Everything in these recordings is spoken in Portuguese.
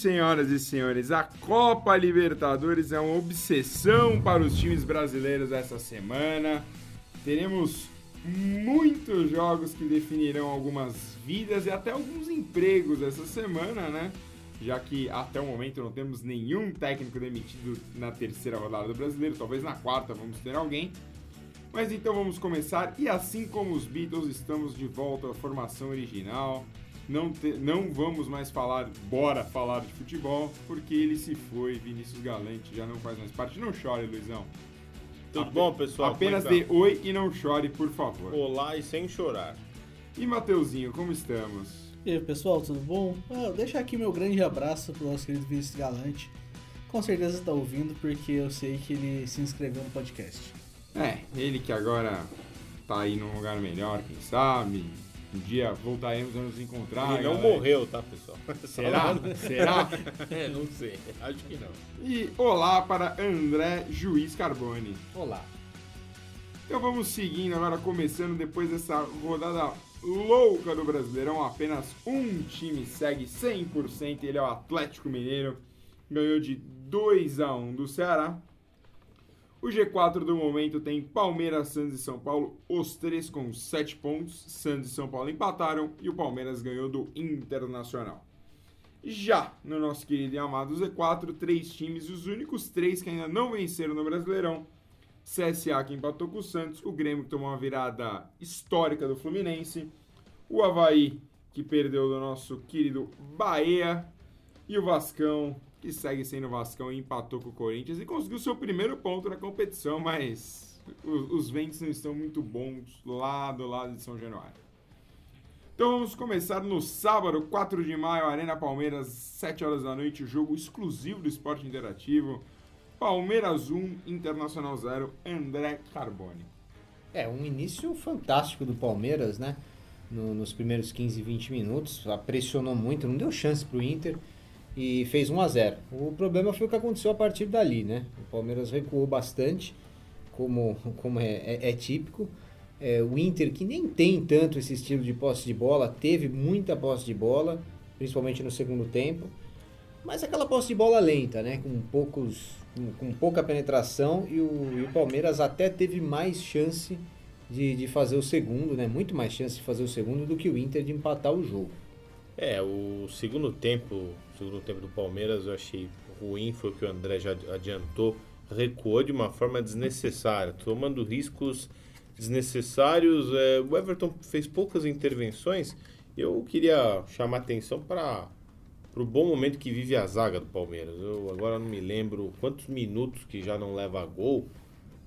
senhoras e senhores, a Copa Libertadores é uma obsessão para os times brasileiros essa semana. Teremos muitos jogos que definirão algumas vidas e até alguns empregos essa semana, né? Já que até o momento não temos nenhum técnico demitido na terceira rodada do brasileiro, talvez na quarta vamos ter alguém. Mas então vamos começar, e assim como os Beatles, estamos de volta à formação original. Não, te, não vamos mais falar, bora falar de futebol, porque ele se foi, Vinícius Galante já não faz mais parte. Não chore, Luizão. Tudo Ape bom, pessoal? Apenas dê oi e não chore, por favor. Olá e sem chorar. E Mateuzinho, como estamos? E aí, pessoal, tudo bom? Ah, deixa aqui meu grande abraço pro nosso querido Vinícius Galante. Com certeza está ouvindo, porque eu sei que ele se inscreveu no podcast. É, ele que agora tá aí num lugar melhor, quem sabe, um dia voltaremos a nos encontrar. Ele não galera. morreu, tá, pessoal? Será? Será? é, não sei. Acho que não. E olá para André Juiz Carbone. Olá. Então vamos seguindo agora, começando depois dessa rodada louca do Brasileirão. Apenas um time segue 100%, ele é o Atlético Mineiro. Ganhou de 2 a 1 do Ceará. O G4 do momento tem Palmeiras, Santos e São Paulo, os três com 7 pontos. Santos e São Paulo empataram e o Palmeiras ganhou do Internacional. Já no nosso querido e amado Z4, três times, os únicos três que ainda não venceram no Brasileirão. CSA que empatou com o Santos, o Grêmio que tomou uma virada histórica do Fluminense, o Havaí que perdeu do nosso querido Bahia e o Vascão que segue sendo Vascão e empatou com o Corinthians e conseguiu seu primeiro ponto na competição, mas os, os ventos não estão muito bons lá do lado de São Januário. Então vamos começar no sábado, 4 de maio, Arena Palmeiras, 7 horas da noite, jogo exclusivo do Esporte Interativo. Palmeiras 1, Internacional 0, André Carbone. É, um início fantástico do Palmeiras, né? No, nos primeiros 15, 20 minutos, pressionou muito, não deu chance para o Inter e fez 1 a 0. O problema foi o que aconteceu a partir dali, né? O Palmeiras recuou bastante, como, como é, é, é típico. É, o Inter, que nem tem tanto esse estilo de posse de bola, teve muita posse de bola, principalmente no segundo tempo. Mas aquela posse de bola lenta, né? Com, poucos, com, pouca penetração e o, e o, Palmeiras até teve mais chance de, de fazer o segundo, né? Muito mais chance de fazer o segundo do que o Inter de empatar o jogo. É, o segundo tempo, segundo tempo do Palmeiras eu achei ruim, foi o que o André já adiantou, recuou de uma forma desnecessária, tomando riscos desnecessários. É, o Everton fez poucas intervenções. Eu queria chamar atenção para o bom momento que vive a zaga do Palmeiras. Eu agora não me lembro quantos minutos que já não leva gol.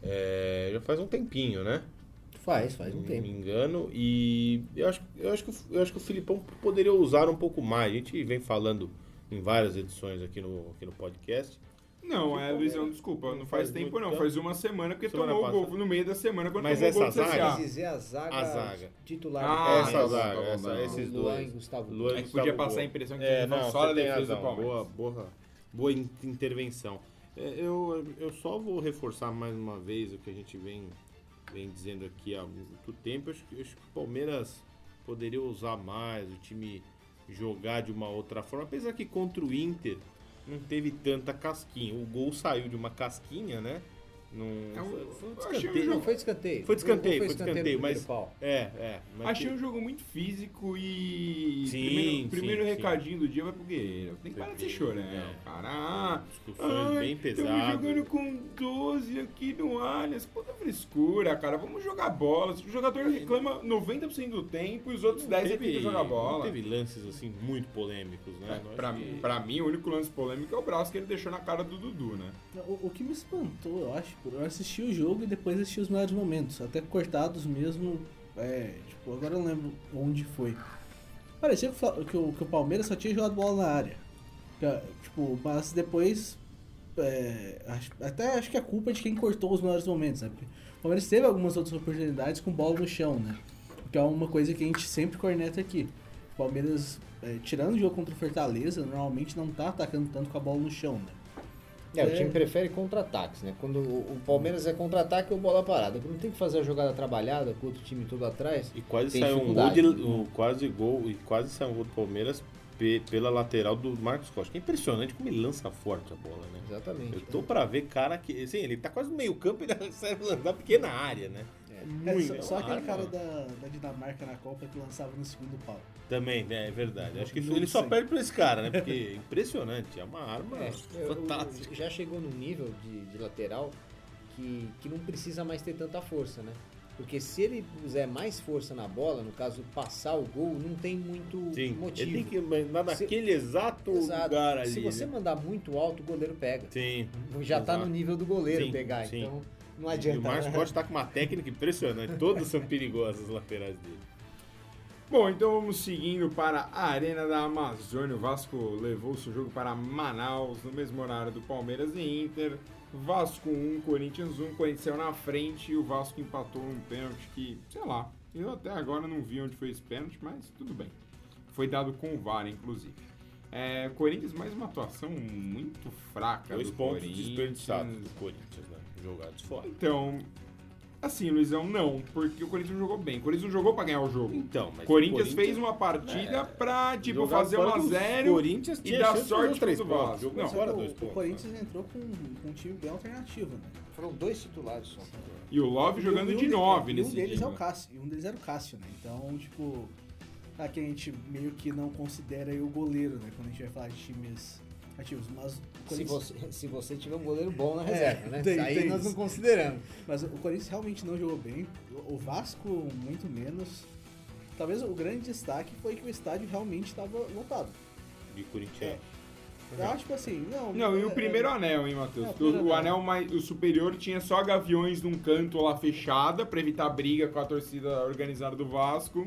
É, já faz um tempinho, né? Faz, faz um tempo. me engano. E eu acho, eu, acho que, eu acho que o Filipão poderia usar um pouco mais. A gente vem falando em várias edições aqui no, aqui no podcast. Não, é, Luizão, desculpa, não, não faz, faz tempo não, tempo. faz uma semana porque semana tomou o gol no meio da semana quando Mas tomou essa o gol zaga, dizer a zaga, a zaga. titular. Ah, essa zaga, essa, esses Luan dois. E Gustavo. Luan é que podia passar a impressão que é, não, só a defesa razão, do Palmeiras. Boa, boa, boa intervenção. É, eu, eu só vou reforçar mais uma vez o que a gente vem vem dizendo aqui há muito tempo, eu acho, eu acho que o Palmeiras poderia usar mais, o time jogar de uma outra forma, apesar que contra o Inter não teve tanta casquinha. O gol saiu de uma casquinha, né? Não, é foi, foi um descanteio. Não, foi descanteio. Foi descanteio, foi descanteio, mas. É, é. Mas achei que... um jogo muito físico e. Sim, primeiro, primeiro sim, recadinho sim. do dia vai pro Guerreiro. Tem que parar de ser chorando, é. cara. Discussões bem pesadas. Jogando com 12 aqui no Allianz. Puta frescura, cara. Vamos jogar bola. O jogador reclama 90% do tempo e os outros 10 teve, é que jogar bola. teve lances assim muito polêmicos, né? É, pra, que... pra mim, o único lance polêmico é o braço que ele deixou na cara do Dudu, né? O, o que me espantou, eu acho eu assisti o jogo e depois assisti os melhores momentos, até cortados mesmo. É, tipo, agora eu não lembro onde foi. Parecia que o, que o Palmeiras só tinha jogado bola na área. Tipo, mas depois. É, até acho que a culpa é de quem cortou os melhores momentos, né? Porque o Palmeiras teve algumas outras oportunidades com bola no chão, né? Que é uma coisa que a gente sempre corneta aqui. O Palmeiras, é, tirando o jogo contra o Fortaleza, normalmente não tá atacando tanto com a bola no chão, né? É, o time prefere contra-ataques, né? Quando o, Palmeiras é contra-ataque ou bola parada. Não tem que fazer a jogada trabalhada com o outro time todo atrás. E quase saiu um gol, de, um, quase gol e quase saiu um gol do Palmeiras pe- pela lateral do Marcos Costa. É impressionante como ele lança forte a bola, né? Exatamente. Eu tô pra ver cara que. Assim, ele tá quase no meio campo e ele serve lançar pequena área, né? É, Muito. só, só aquele cara da, da Dinamarca na Copa que lançava no segundo pau. Também, né? É verdade. Acho que ele só perde pra esse cara, né? Porque é impressionante. É uma arma É, eu- fantástica. já chegou num nível de, de lateral que, que não precisa mais ter tanta força, né? Porque se ele puser mais força na bola, no caso passar o gol, não tem muito Sim, motivo. ele tem que mandar Se- naquele exato Exato. lugar ali. Se você né? mandar muito alto, o goleiro pega. Sim. Já tá exato. no nível do goleiro Sim, pegar, sim. então não E adianta. o Marcos né? Costa tá com uma técnica impressionante. Todas são perigosas as laterais dele. Bom, então vamos seguindo para a Arena da Amazônia. O Vasco levou o seu jogo para Manaus, no mesmo horário do Palmeiras e Inter. Vasco 1, Corinthians 1. Corinthians saiu na frente e o Vasco empatou um pênalti que, sei lá, eu até agora não vi onde foi esse pênalti, mas tudo bem. Foi dado com o VAR, inclusive. É, Corinthians, mais uma atuação muito fraca Dois do pontos Corinthians. desperdiçados do Corinthians, né? Jogados fora. Então, assim, Luizão, não, porque o Corinthians não jogou bem. O Corinthians não jogou pra ganhar o jogo. Então, mas O Corinthians, o fez uma partida pra, tipo, fazer fora 1 a do 0 Corinthians e dar sorte três pro pontos. Vasco. Jogou Não, fora dois o, pontos, o Corinthians entrou com, com um time bem alternativo, né? Foram dois titulares só. E o Love jogando E um de de- 9 e nesse um deles dia. é o Cássio, e um deles era o Cássio, né? Então, tipo, aqui a gente meio que não considera aí o goleiro, né? Quando a gente vai falar de times ativos. Mas o Se Corinthians, você, se você tiver um goleiro bom na É, reserva, né? tem- Aí tem nós isso. não consideramos. mas o Corinthians realmente não jogou bem. O o Vasco, muito menos. Talvez o grande destaque foi que o estádio realmente estava lotado. De Corinthians. Eu acho que assim, não. Não, e é- o primeiro é- anel, hein, Matheus? É, o o, o anel. anel mais, o superior tinha só gaviões num canto lá fechada pra evitar briga com a torcida organizada do Vasco.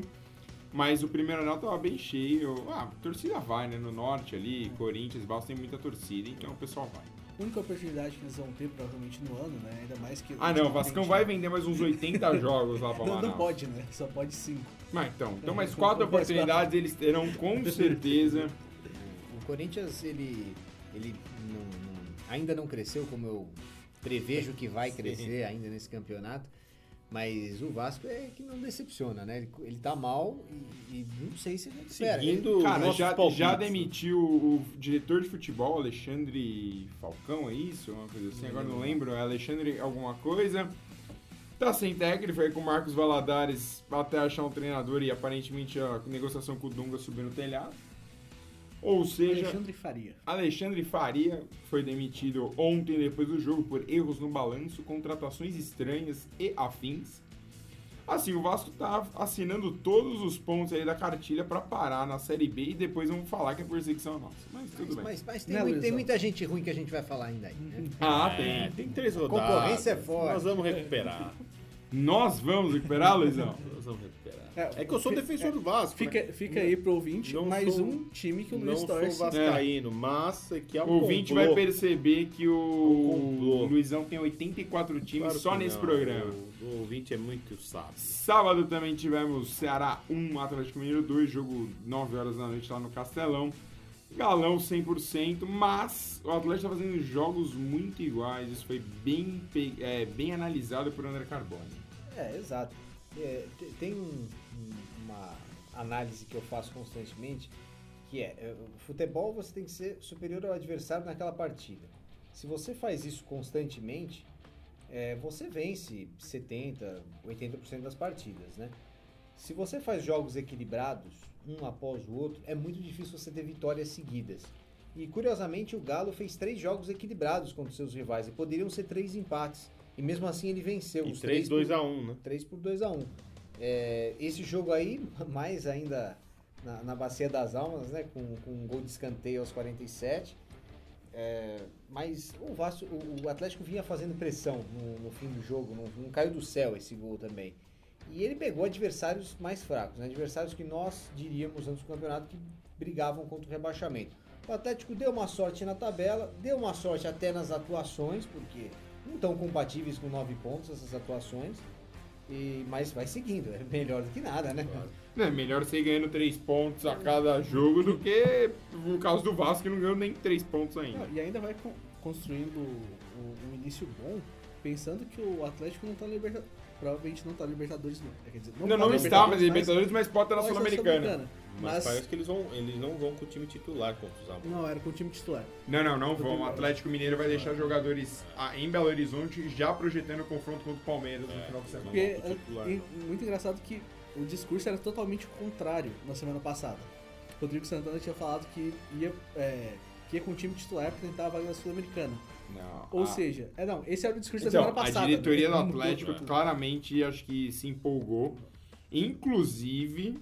Mas o primeiro anel tava bem cheio. Ah, a torcida vai, né? No norte ali, Corinthians, Vasco tem muita torcida, então o pessoal vai. A única oportunidade que eles vão ter provavelmente no ano, né? Ainda mais que. Ah, não, o Vascão vai vender mais uns 80 jogos lá pra Não, Manaus. não pode, né? Só pode cinco. Mas então, então É, mais quatro oportunidades eles terão com certeza. O Corinthians, ele, ele não- não- ainda não cresceu como eu prevejo que vai Sim. crescer ainda nesse campeonato. Mas o Vasco é que não decepciona, né? Ele, ele tá mal e, e não sei se ele recupera. Seguindo- Cara, já, palpites. já demitiu o diretor de futebol, Alexandre Falcão, é isso? Uma coisa assim, agora não lembro, é Alexandre alguma coisa. Tá sem técnico, foi com o Marcos Valadares até achar um treinador e aparentemente a negociação com o Dunga subiu no telhado. Ou seja, Alexandre Faria. Alexandre Faria foi demitido ontem depois do jogo por erros no balanço, contratações estranhas e afins. Assim, o Vasco tá assinando todos os pontos aí da cartilha pra parar na Série B e depois vamos falar que é perseguição nossa. Mas tudo Mas, bem. mas, mas tem, muito- tem muita gente ruim que a gente vai falar ainda aí. né? Ah, É, tem. tem três rodadas. concorrência é forte. Nós vamos recuperar. Nós vamos recuperar, Luizão? Nós vamos recuperar. É, É, que eu sou defensor é, do Vasco. Fica, né? fica aí pro ouvinte Não mais sou- um time que o Não Luiz sou torce. vascaíno, mas é que é um O ouvinte complô. vai perceber que o complô. Luizão tem 84 times Claro só nesse não, programa. O, o ouvinte é muito sábio. Sábado também tivemos Ceará 1, Atlético Mineiro 2, jogo 9 horas da noite lá no Castelão. Galão 100%, mas o Atlético está fazendo jogos muito iguais. Isso foi bem, é, bem analisado por André Carboni. É, exato. É, te- tem um- uma análise que eu faço constantemente, que é, o futebol você tem que ser superior ao adversário naquela partida. Se você faz isso constantemente, é, você vence 70, 80% das partidas, né? Se você faz jogos equilibrados, um após o outro, é muito difícil você ter vitórias seguidas. E curiosamente o Galo fez três jogos equilibrados contra os seus rivais e poderiam ser três empates. E mesmo assim ele venceu E os 3, três por- 2x1, né? 3 por 2 a 1 É, esse jogo aí, mais ainda na, na Bacia das Almas, né? Com, com um gol de escanteio aos 47. É, mas o, Vasco, o, Atlético vinha fazendo pressão no, no fim do jogo, não, não caiu do céu esse gol também. E ele pegou adversários mais fracos, né? adversários que nós diríamos antes do campeonato que brigavam contra o rebaixamento. O Atlético deu uma sorte na tabela, deu uma sorte até nas atuações, porque não estão compatíveis com nove pontos essas atuações. E, mas vai seguindo, é melhor do que nada, né? É melhor você ir ganhando 3 pontos a cada jogo do que no caso do Vasco que não ganhou nem 3 pontos ainda. Não, e ainda vai con- construindo um, um início bom pensando que o Atlético não tá na Libertadores. Provavelmente não tá na Libertadores, não. É, Quer dizer, Não, tá não na está mas mas- Libertadores, mas pode estar na Sul-Americana. Mas, Mas, parece que eles, vão, eles não vão com o time titular contra os Amores. não, era com o time titular. Não, não, não vão. O Atlético Mineiro vai deixar jogadores ah, em Belo Horizonte já projetando o confronto contra o Palmeiras no É. final de semana. Porque o titular, é, e muito engraçado que o discurso era totalmente o contrário na semana passada. Rodrigo Santana tinha falado que ia, é, que ia com o time titular pra tentar a vaga da Sul-Americana. Não, Ou a- seja, é não, esse era o discurso da Então, semana passada. a diretoria né? do Atlético claramente acho que se empolgou. Inclusive,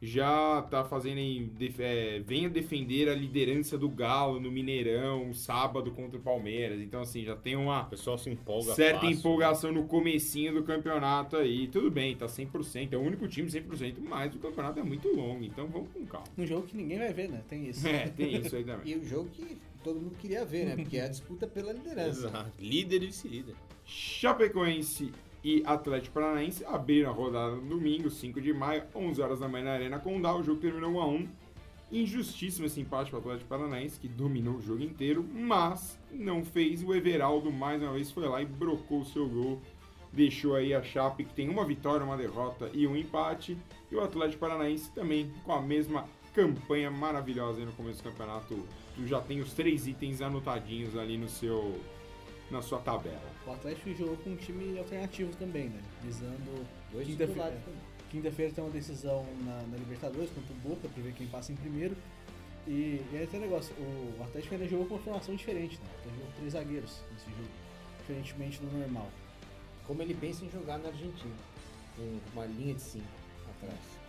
já tá fazendo em, é, venha defender a liderança do Galo no Mineirão, sábado contra o Palmeiras. Então, assim, já tem uma O pessoal se empolga certa fácil, né? empolgação no comecinho do campeonato aí. Tudo bem, tá 100%, é o único time 100%, mas o campeonato é muito longo, então vamos com calma. Um jogo que ninguém vai ver, né? Tem isso. É, tem isso aí também. E o jogo que todo mundo queria ver, né? Porque é a disputa pela liderança. Exato. Líder e vice-líder. Chapecoense e Atlético Paranaense abriram a rodada no domingo, 5 de maio, 11 horas da manhã na Arena Condá. O jogo terminou 1 a 1 Injustíssimo esse empate para o Atlético Paranaense, que dominou o jogo inteiro, mas não fez. O Everaldo, mais uma vez, foi lá e brocou o seu gol. Deixou aí a Chape, que tem uma vitória, uma derrota e um empate. E o Atlético Paranaense também com a mesma campanha maravilhosa aí no começo do campeonato. Tu já tem os três itens anotadinhos ali no seu, na sua tabela. O Atlético jogou com um time alternativo também, né? Visando Dois quinta-feira. Quinta-feira tem uma decisão na, na Libertadores contra o Boca pra ver quem passa em primeiro. E, e aí tem um negócio, o Atlético ainda jogou com uma formação diferente, né? Ele jogou com três zagueiros nesse jogo, diferentemente do normal. Como ele pensa em jogar na Argentina. Com uma linha de cinco atrás.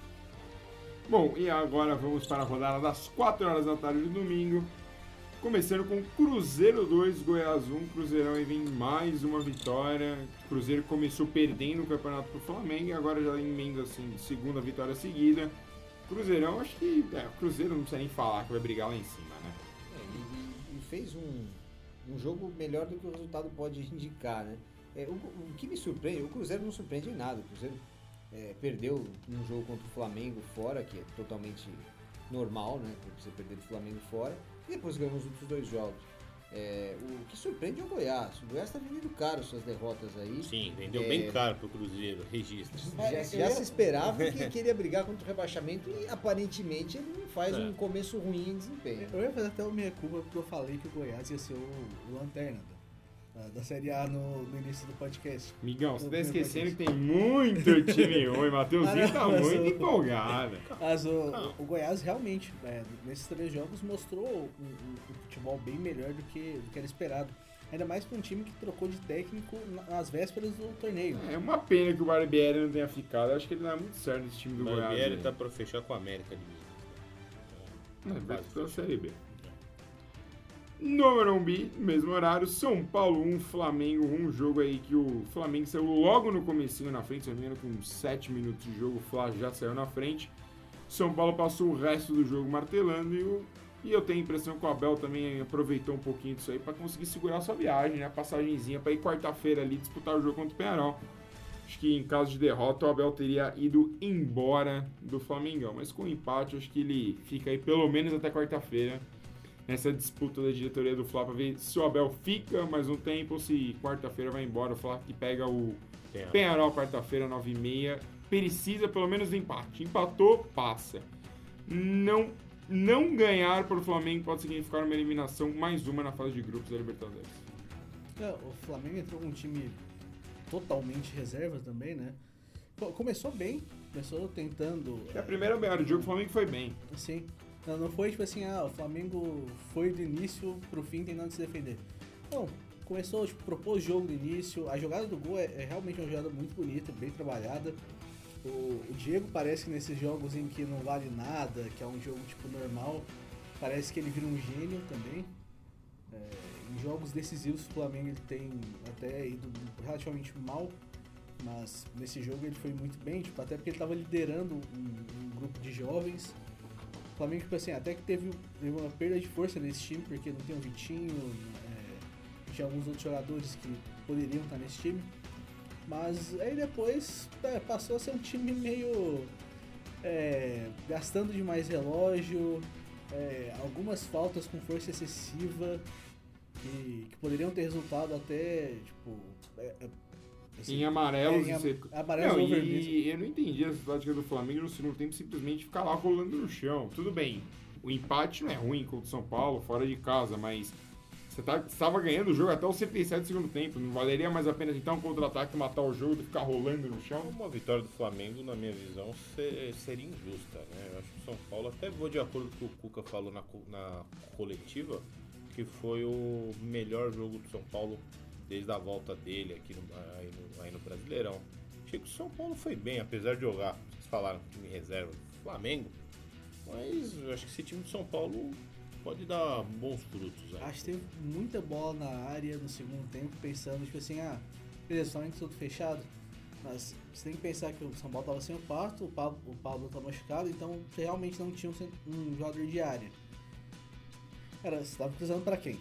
Bom, e agora vamos para a rodada das 4 horas da tarde de domingo. Começando com Cruzeiro 2, Goiás 1. Cruzeirão aí vem mais uma vitória. Cruzeiro começou perdendo o campeonato pro Flamengo e agora já emenda assim, segunda vitória seguida. Cruzeirão, acho que. É, o Cruzeiro não precisa nem falar que vai brigar lá em cima, né? É, e, e- e fez um, um jogo melhor do que o resultado pode indicar, né? É, o, o que me surpreende, o Cruzeiro não surpreende em nada. O Cruzeiro é, perdeu um jogo contra o Flamengo fora, que é totalmente normal, né? Você perder do Flamengo fora, e depois ganhou os outros dois jogos. É, o que surpreende é o Goiás. O Goiás está vendendo caro suas derrotas aí. Sim, vendeu É. bem caro pro Cruzeiro. Registra. Já, É, já se esperava que queria brigar contra o rebaixamento e aparentemente ele não faz É. um começo ruim em desempenho. Eu ia fazer até o minha culpa porque eu falei que o Goiás ia ser o, o Lanterna da, Série A no, no início do podcast. Migão, você tá Eu- esquecendo que tem muito time ruim. Matheusinho tá Ah, não, muito eu- empolgado. Mas o, Não. o Goiás realmente, é, nesses três jogos, mostrou um, um- um futebol bem melhor do que, do que era esperado. Ainda mais para um time que trocou de técnico na- nas vésperas do torneio. É uma pena que o Barbieri não tenha ficado. Acho que ele não é muito certo nesse time do O Goiás. Barbieri né? tá pra fechar com a América de Minas. É, vai Quase pela fechou. Série B. No Morumbi, mesmo horário, São Paulo 1, Flamengo 1, jogo aí que o Flamengo saiu logo no comecinho na frente, se não com 7 minutos de jogo, o Fla já saiu na frente. São Paulo passou o resto do jogo martelando e, o, e eu tenho a impressão que o Abel também aproveitou um pouquinho disso aí para conseguir segurar sua viagem, né? Passagenzinha para ir quarta-feira ali disputar o jogo contra o Penharol. Acho que em caso de derrota o Abel teria ido embora do Flamengão, mas com o empate acho que ele fica aí pelo menos até quarta-feira nessa disputa da diretoria do Fla para ver se o Abel fica mais um tempo ou se quarta-feira vai embora. O Fla que pega o Penharol quarta-feira, 9h30. Precisa pelo menos do empate. Empatou, passa. Não, não ganhar para o Flamengo pode significar uma eliminação, mais uma na fase de grupos da Libertadores. É, o Flamengo entrou com um time totalmente reserva também, né? Co- Começou bem, começou tentando. É a primeira meia hora de jogo, o Flamengo foi bem. Assim, não, não foi tipo assim, ah, o Flamengo foi do início pro fim tentando se defender. Não, começou, tipo, propôs jogo no início. A jogada do gol é, é realmente uma jogada muito bonita, bem trabalhada. O, o Diego parece que nesses jogos em que não vale nada, que é um jogo tipo normal, parece que ele vira um gênio também. É, em jogos decisivos o Flamengo ele tem até ido relativamente mal, mas nesse jogo ele foi muito bem, tipo, até porque ele estava liderando um, um grupo de jovens. O Flamengo, tipo assim, até que teve, uma perda de força nesse time, porque não tem o Vitinho, é, tinha alguns outros jogadores que poderiam estar nesse time. Mas aí depois é, passou a ser um time meio é, gastando demais relógio, é, algumas faltas com força excessiva. que, que poderiam ter resultado até, tipo. É- é- assim, Em amarelos É, em e seco. amarelos não, ou vermelhos. e eu não entendi essa tática do Flamengo no segundo tempo simplesmente ficar lá rolando no chão. Tudo bem, o empate não é ruim contra o São Paulo, fora de casa, mas você tá, estava ganhando o jogo até os 77 do segundo tempo. Não valeria mais a pena tentar um contra-ataque, matar o jogo e ficar rolando no chão? Uma vitória do Flamengo, na minha visão, se- seria injusta, né? Eu acho que o São Paulo, até vou de acordo com o que o Cuca falou na, na coletiva, que foi o melhor jogo do São Paulo desde a volta dele aqui no, aí, no, aí no Brasileirão. Achei que o São Paulo foi bem, apesar de jogar, vocês falaram time reserva do Flamengo, mas eu acho que esse time do São Paulo pode dar bons frutos. Aí. Acho que teve muita bola na área no segundo tempo, pensando, tipo assim, ah, beleza, somente tudo fechado. Mas você tem que pensar que o São Paulo tava sem o Pato, o Pablo, o Pablo tá machucado, então você realmente não tinha um, um jogador de área. Cara, você tava precisando pra quem?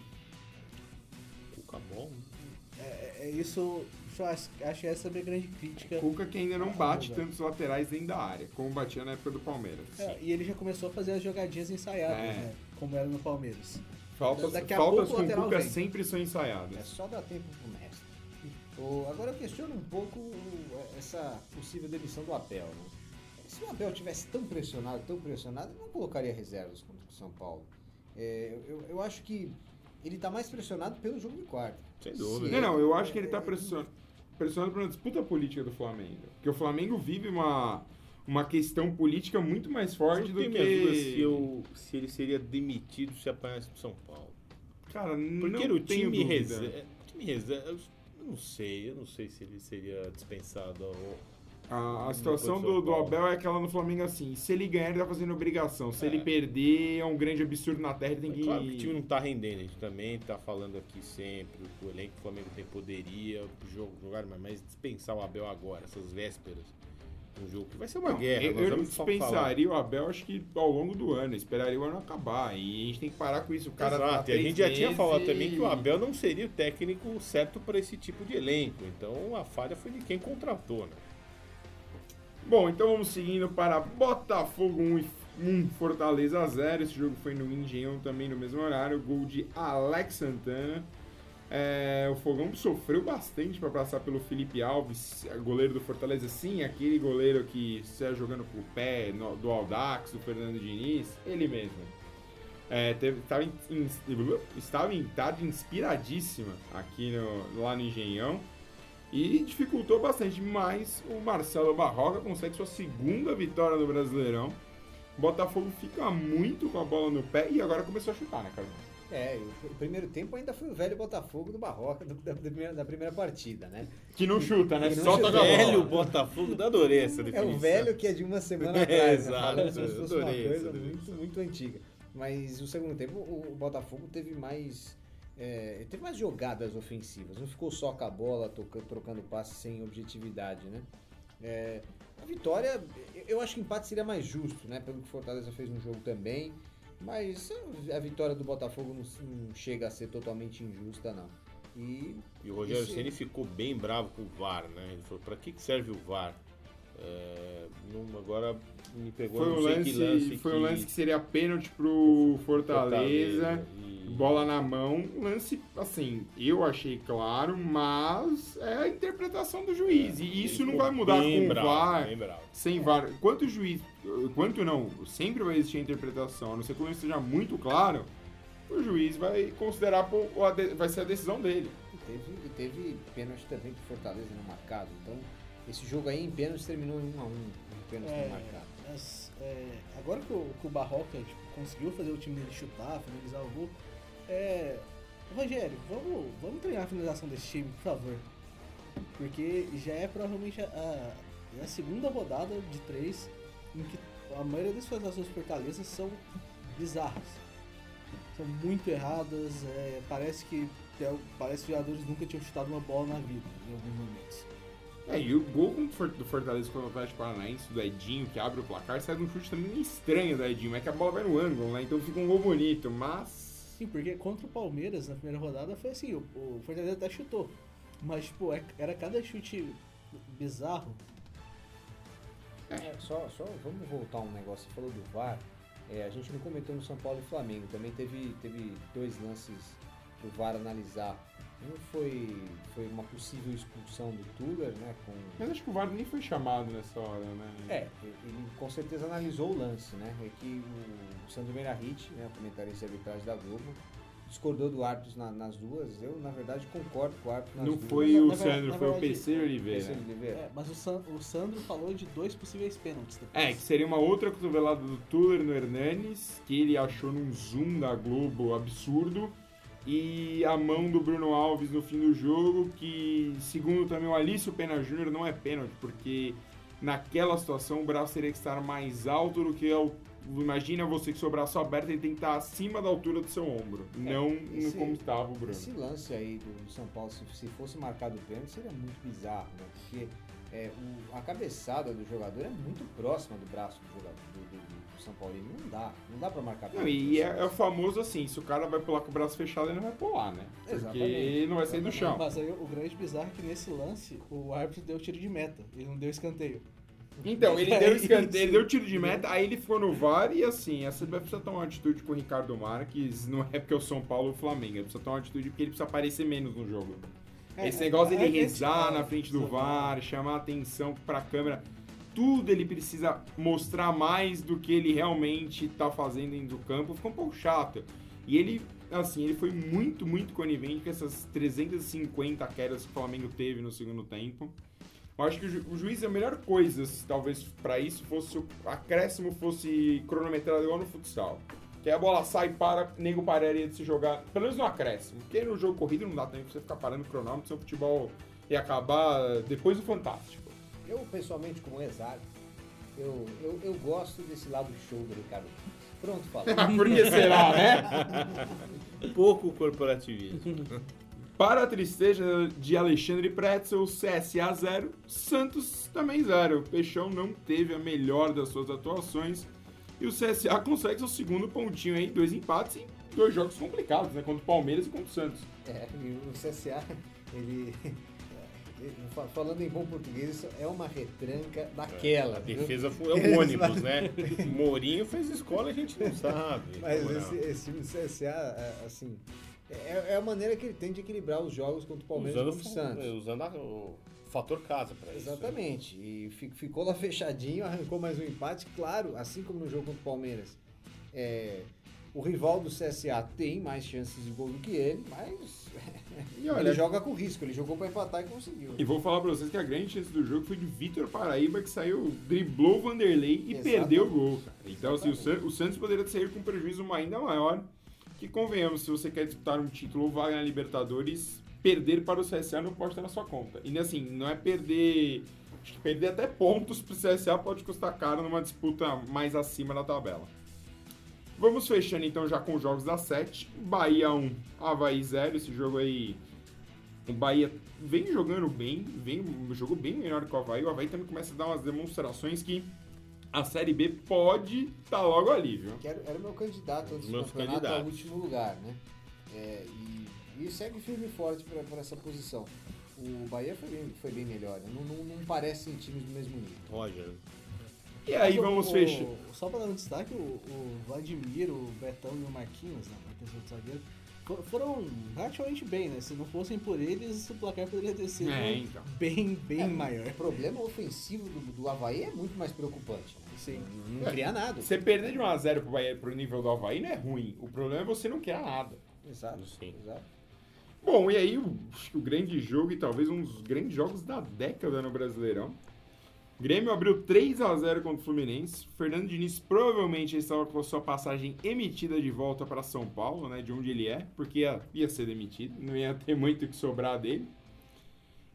Cuca bom, né? É, é isso, eu acho, que essa é a minha grande crítica. Cuca que ainda não bate Ah, tantos laterais dentro da área, como batia na época do Palmeiras. É, e ele já começou a fazer as jogadinhas ensaiadas, É. né? Como era no Palmeiras. Faltas, Daqui a faltas pouco o com Cuca vem. sempre são ensaiadas. É só dar tempo pro mestre. Agora eu questiono um pouco o- essa possível demissão do Abel. Né? Se o Abel tivesse tão pressionado, tão pressionado, ele não colocaria reservas contra o São Paulo. É, eu, eu acho que ele está mais pressionado pelo jogo de quarta. Sem dúvida. Não, não, eu acho que ele tá pressionado, pressionado por uma disputa política do Flamengo. Porque o Flamengo vive uma, uma questão política muito mais forte Eu do que. se, eu, se ele seria demitido se apanhasse do São Paulo. Cara, Porque não o time reserva. time reserva. Eu não sei, eu não sei se ele seria dispensado. Ou... A, a situação do, do. Abel é aquela no Flamengo assim: se ele ganhar, ele tá fazendo obrigação. Se É. ele perder, é um grande absurdo na terra, ele tem É que. Claro que o time não tá rendendo, a gente também tá falando aqui sempre, o elenco que o Flamengo tem poderia jogo, jogar, mas, mas dispensar o Abel agora, essas vésperas, um jogo que vai ser uma Não, guerra. eu, eu dispensaria o Abel, acho que ao longo do ano. Esperaria o ano acabar. E a gente tem que parar com isso. O cara tá Exato, e a gente já tinha falado também que o e- Abel não seria o técnico certo para esse tipo de elenco. Então a falha foi de quem contratou, né? Bom, então vamos seguindo para Botafogo 1, e 1 Fortaleza 0. Esse jogo foi no Engenhão também no mesmo horário. Gol de Alex Santana. É, o Fogão sofreu bastante para passar pelo Felipe Alves, goleiro do Fortaleza. Sim, aquele goleiro que saiu jogando com o pé no- do Aldax, do Fernando Diniz. Ele mesmo. É, teve- estava, estava em tarde inspiradíssima aqui no, lá no Engenhão. E dificultou bastante, mas o Marcelo Barroca consegue sua segunda vitória no Brasileirão. O Botafogo fica muito com a bola no pé e agora começou a chutar, né, Carlos? É, o, primeiro tempo ainda foi o velho Botafogo do Barroca do- da, da primeira, da primeira partida, né? Que não chuta, né? Não Só chuta. a. Velho Botafogo, da adorei essa É o velho que é de uma semana É, atrás, né? exato, Falando se fosse uma adorei coisa essa muito, muito antiga. Mas o segundo tempo, o Botafogo teve mais. É, teve mais jogadas ofensivas, não ficou só com a bola, tocando, trocando passes sem objetividade, né? É, a vitória, eu- acho que empate seria mais justo, né? Pelo que o Fortaleza fez no jogo também. Mas a vitória do Botafogo não, não chega a ser totalmente injusta, não. E E o Rogério Isso- Ceni ficou bem bravo com o VAR, né? Ele falou, pra que que serve o VAR? É, não- agora me pegou Foi não um sei lance, que lance foi que um lance que seria pênalti pro Fortaleza. e- Bola na mão, lance, assim, eu achei claro, mas é a interpretação do juiz. E isso não vai mudar Bem com o bravo, VAR. bem bravo. sem VAR. Quanto juiz, quanto não, sempre vai existir a interpretação, a não ser que o lance seja muito claro, o juiz vai considerar vai ser a decisão dele. E teve, teve pênalti também pro Fortaleza não marcado. Então, esse jogo aí em pênalti terminou em 1 a 1 um pênalti não É, marcado. é, agora que o, que o Barroca tipo, conseguiu fazer o time dele chutar, finalizar o gol, é, Rogério, vamos, vamos treinar a finalização desse time, por favor. Porque já é provavelmente a, a- é a segunda rodada de três em que a maioria das finalizações do Fortaleza são bizarras. São muito erradas, é, parece que parece que os jogadores nunca tinham chutado uma bola na vida, em alguns momentos. É, e o gol do Fortaleza contra o Atlético Paranaense, do Edinho, que abre o placar, sai de um chute também estranho do Edinho, é que a bola vai no ângulo, né? Então fica um gol bonito, mas... Sim, porque contra o Palmeiras na primeira rodada foi assim, o, o Fortaleza até chutou. Mas, tipo, é- era cada chute bizarro. É, só, só vamos voltar um negócio. Você falou do VAR. É, a gente não comentou no São Paulo e Flamengo. Também teve, teve dois lances pro VAR analisar. Um foi, foi uma possível expulsão do Tuller, né? Com, Mas acho que o VAR nem foi chamado nessa hora, né? é, ele com certeza analisou o lance, né? É que o Sandro Meirahit, né, o comentarista de arbitragem da Globo, discordou do árbitro na- nas duas. Eu, na verdade, concordo com o árbitro nas Não duas. foi o na Sandro, na foi o PC Oliveira. Esse Oliveira. É, mas o, San- o Sandro falou de dois possíveis pênaltis depois. É, que seria uma outra cotovelada do Tuller no Hernanes, que ele achou num zoom da Globo absurdo. E a mão do Bruno Alves no fim do jogo, que segundo também o Alício Pena Júnior, não é pênalti, porque naquela situação o braço teria que estar mais alto do que o. Imagina você que seu braço aberto ele tem que estar acima da altura do seu ombro, não no esse- como estava o Bruno. Esse lance aí do São Paulo, se, se fosse marcado pênalti, seria muito bizarro, né? Porque é, o- a cabeçada do jogador é muito próxima do braço do jogador do, do- do São Paulo. Não dá, não dá pra marcar Não, e é, é o famoso assim, se o cara vai pular com o braço fechado, ele não vai pular, né? Porque ele não vai sair do chão. Mas aí o grande bizarro é que nesse lance o árbitro deu tiro de meta, ele não deu escanteio. Então, ele É deu ele deu tiro de meta, aí ele ficou no VAR e assim, a CBF precisa tomar uma atitude com o Ricardo Marques, não é porque é o São Paulo ou o Flamengo, ele precisa tomar uma atitude porque ele precisa aparecer menos no jogo. É, Esse negócio é, dele é, rezar é, na frente do VAR, chamar atenção pra câmera, tudo ele precisa mostrar mais do que ele realmente tá fazendo dentro do campo, ficou um pouco chato. E ele, assim, ele foi muito, muito conivente com essas 350 quedas que o Flamengo teve no segundo tempo. Eu acho que o, ju- o juiz é a melhor coisa, talvez pra isso fosse o acréscimo fosse cronometrado igual no futsal. Que a bola sai para, nego pararia de se jogar, pelo menos no acréscimo. Porque no jogo corrido não dá tempo pra você ficar parando o cronômetro, seu futebol ia acabar depois do Fantástico. Eu, pessoalmente, como ex-árbitro, eu, eu, eu gosto desse lado show do Ricardo. Pronto, falou. Por que será, né? Pouco corporativismo. Para a tristeza de Alexandre Pretzel, CSA 0, Santos também 0. O Peixão não teve a melhor das suas atuações e o CSA consegue seu segundo pontinho aí, dois empates em dois jogos complicados, né? Contra o Palmeiras e contra o Santos. É, e o CSA, ele. Falando em bom português, isso é uma retranca daquela. A viu? defesa fu- é um ônibus, né? Mourinho fez escola a gente não sabe. Mas esse, esse time do CSA, é, assim, é, é a maneira que ele tem de equilibrar os jogos contra o Palmeiras e usando, contra o Santos. usando a- o fator casa pra isso. Exatamente. E fi- ficou lá fechadinho, arrancou mais um empate. Claro, assim como no jogo contra o Palmeiras, é, o rival do CSA tem mais chances de gol do que ele, mas E olha, ele joga com risco. Ele jogou pra empatar e conseguiu. E vou falar pra vocês que a grande chance do jogo foi de Vitor Paraíba, que saiu, driblou o Vanderlei e Exatamente. perdeu o gol, cara. Então, assim, o. San- o Santos poderia sair com um prejuízo ainda maior. Que convenhamos, se você quer disputar um título ou vaga na Libertadores, perder para o CSA não pode estar na sua conta. E assim, não é perder. Acho que perder até pontos pro CSA pode custar caro numa disputa mais acima da tabela. Vamos fechando então já com os jogos da 7. Bahia 1, Havaí 0. Esse jogo aí o Bahia vem jogando bem, vem, jogou bem melhor que o Havaí. O Havaí também começa a dar umas demonstrações que a Série B pode estar logo ali, viu? Era, era o meu candidato antes do campeonato ao último lugar, né? É, e, e segue firme e forte para essa posição. O Bahia foi bem, foi bem melhor. né? Não, não, não parecem times do mesmo nível. Roger. E aí Mas o- vamos o- fechar. Só pra dar um destaque, o, o Vladimir, o Betão e o Marquinhos, né, Marquinhos outro zagueiro, fo- foram relativamente bem, né? Se não fossem por eles, o placar poderia ter sido É, então. bem, bem É, maior. O problema ofensivo do, do Havaí é muito mais preocupante. Né? Sim. Não, não cria nada. Você perder de 1x0 pro, pro nível do Havaí não é ruim. O problema é você não criar nada. Exato. Sim. exato. Bom, e aí o, o grande jogo e talvez um dos grandes jogos da década no Brasileirão. Grêmio abriu 3 a 0 contra o Fluminense. Fernando Diniz provavelmente estava com a sua passagem emitida de volta para São Paulo, né, de onde ele é, porque ia, ia ser demitido, não ia ter muito o que sobrar dele.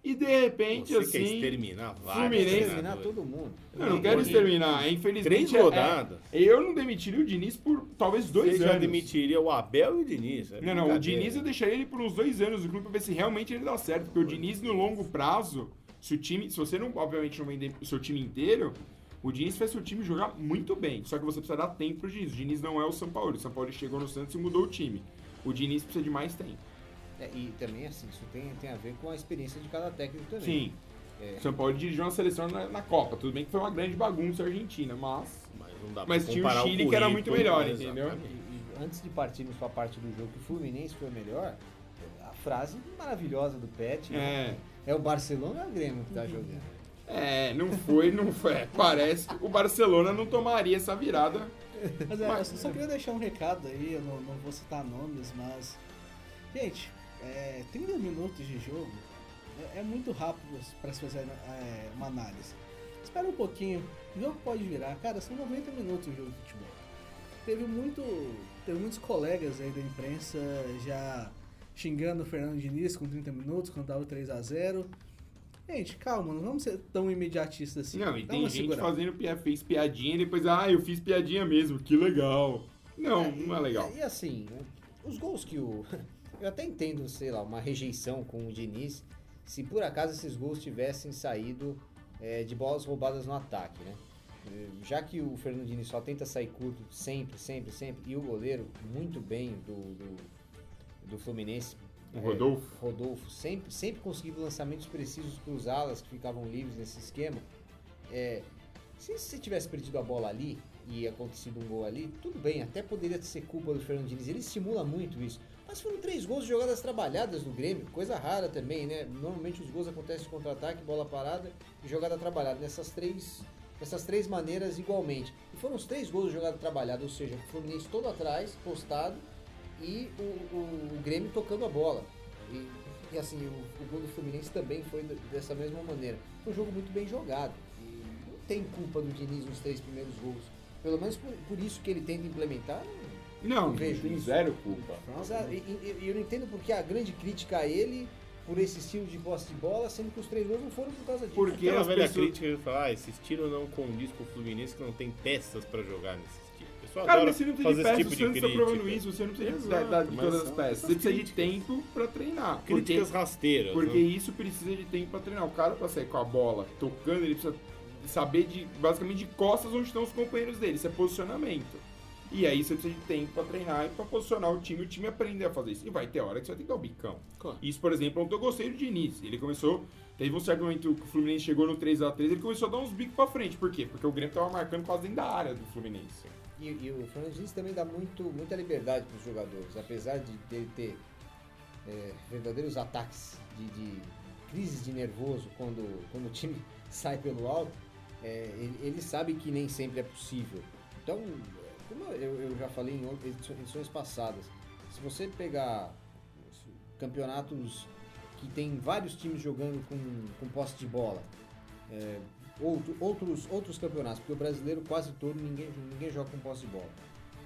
E de repente, Você quer assim. exterminar vários Fluminense- Terminar treinadores. todo mundo. Eu não quero exterminar, infelizmente. Três é- rodadas. é- eu não demitiria o Diniz por talvez dois Você anos. já demitiria o Abel e o Diniz. é Não, não, o. Diniz eu deixaria ele por uns dois anos no clube pra ver se realmente ele dá certo. Porque o Diniz, no longo prazo, se o time. Se você não, obviamente, não vender o seu time inteiro, o Diniz faz seu time jogar muito bem. Só que você precisa dar tempo pro Diniz. O Diniz não é o São Paulo. O São Paulo chegou no Santos e mudou o time. O Diniz precisa de mais tempo. É, e também, assim, isso tem, tem a ver com a experiência de cada técnico também. Sim. É. O São Paulo dirigiu uma seleção na, na Copa. Tudo bem que foi uma grande bagunça a Argentina, mas. Mas, não dá Mas pra tinha o Chile que era muito melhor, exatamente. entendeu? E, e antes de partirmos para a parte do jogo que o Fluminense foi melhor, frase maravilhosa do Pet. né? É. O Barcelona ou é o Grêmio que tá jogando? É, não foi, não foi. É, Parece que o Barcelona não tomaria essa virada. Mas, é, Mas- eu só queria deixar um recado aí, eu não, não vou citar nomes, mas. Gente, é, 30 minutos de jogo é, é muito rápido para se fazer é, uma análise. Espera um pouquinho, o jogo pode virar. Cara, são 90 minutos o jogo de futebol. Teve muito. Teve muitos colegas aí da imprensa já xingando o Fernando Diniz com 30 minutos, quando tava 3 a 0 Gente, calma, não vamos ser tão imediatistas assim. Não, e Dá tem gente segurada. fazendo fez piadinha e depois, ah, eu fiz piadinha mesmo, que legal. Não, não é legal. E assim, né, os gols que o. Eu até entendo, sei lá, uma rejeição com o Diniz, se por acaso esses gols tivessem saído é, de bolas roubadas no ataque, né? Eh, Já que o Fernando Diniz só tenta sair curto sempre, sempre, sempre, e o goleiro muito bem do, do, do Fluminense. O Rodolfo. Rodolfo sempre, sempre conseguindo lançamentos precisos para os alas que ficavam livres nesse esquema. É, se você tivesse perdido a bola ali e acontecido um gol ali, tudo bem, até poderia ser culpa do Fernando Diniz, ele estimula muito isso. Mas foram três gols de jogadas trabalhadas do Grêmio, coisa rara também, né? Normalmente os gols acontecem de contra-ataque, bola parada e jogada trabalhada, nessas três, nessas três maneiras igualmente. E foram os três gols de jogada trabalhada, ou seja, o Fluminense todo atrás, postado, e o, o- o Grêmio tocando a bola. E, e assim, o, o gol do Fluminense também foi dessa mesma maneira. Foi um jogo muito bem jogado. E não tem culpa do Diniz nos três primeiros gols. Pelo menos por, por isso que ele tenta implementar. Não, vejo tem isso. zero culpa. Mas, e, eu não entendo porque a grande crítica a ele por esse estilo de posse de bola, sendo que os três gols não foram por causa disso. Porque as velha pessoas- crítica de falar, ah, esse estilo não condiz com o Fluminense que não tem peças pra jogar nesse pessoal Cara, mas você não tem fazer de esse peça, tipo o de Santos tá crítica. provando isso, você não precisa Exato, de todas as peças. Você precisa de críticas. tempo pra treinar. Porque, Críticas rasteiras. porque né? isso precisa de tempo pra treinar. O cara pra sair com a bola tocando, ele precisa saber de basicamente de costas onde estão os companheiros dele. Isso é posicionamento. E aí você precisa de tempo pra treinar e pra posicionar o time, o time aprender a fazer isso. E vai ter hora que você vai ter que dar o bicão. Claro. Isso, por exemplo, é um que eu gostei do Diniz. Ele começou. Teve um certo momento que o Fluminense chegou no 3x3, ele começou a dar uns bicos pra frente. Por quê? Porque o Grêmio tava marcando quase dentro da área do Fluminense. E, e o Fernando Diniz também dá muito, muita liberdade para os jogadores, apesar de dele ter é, verdadeiros ataques de, de crises de nervoso quando, quando o time sai pelo alto, é, ele, ele sabe que nem sempre é possível. Então, como eu, eu já falei em edições- passadas, se você pegar os campeonatos que tem vários times jogando com, com posse de bola, é, outro- outros, outros campeonatos, porque o brasileiro quase todo ninguém, ninguém joga com posse de bola.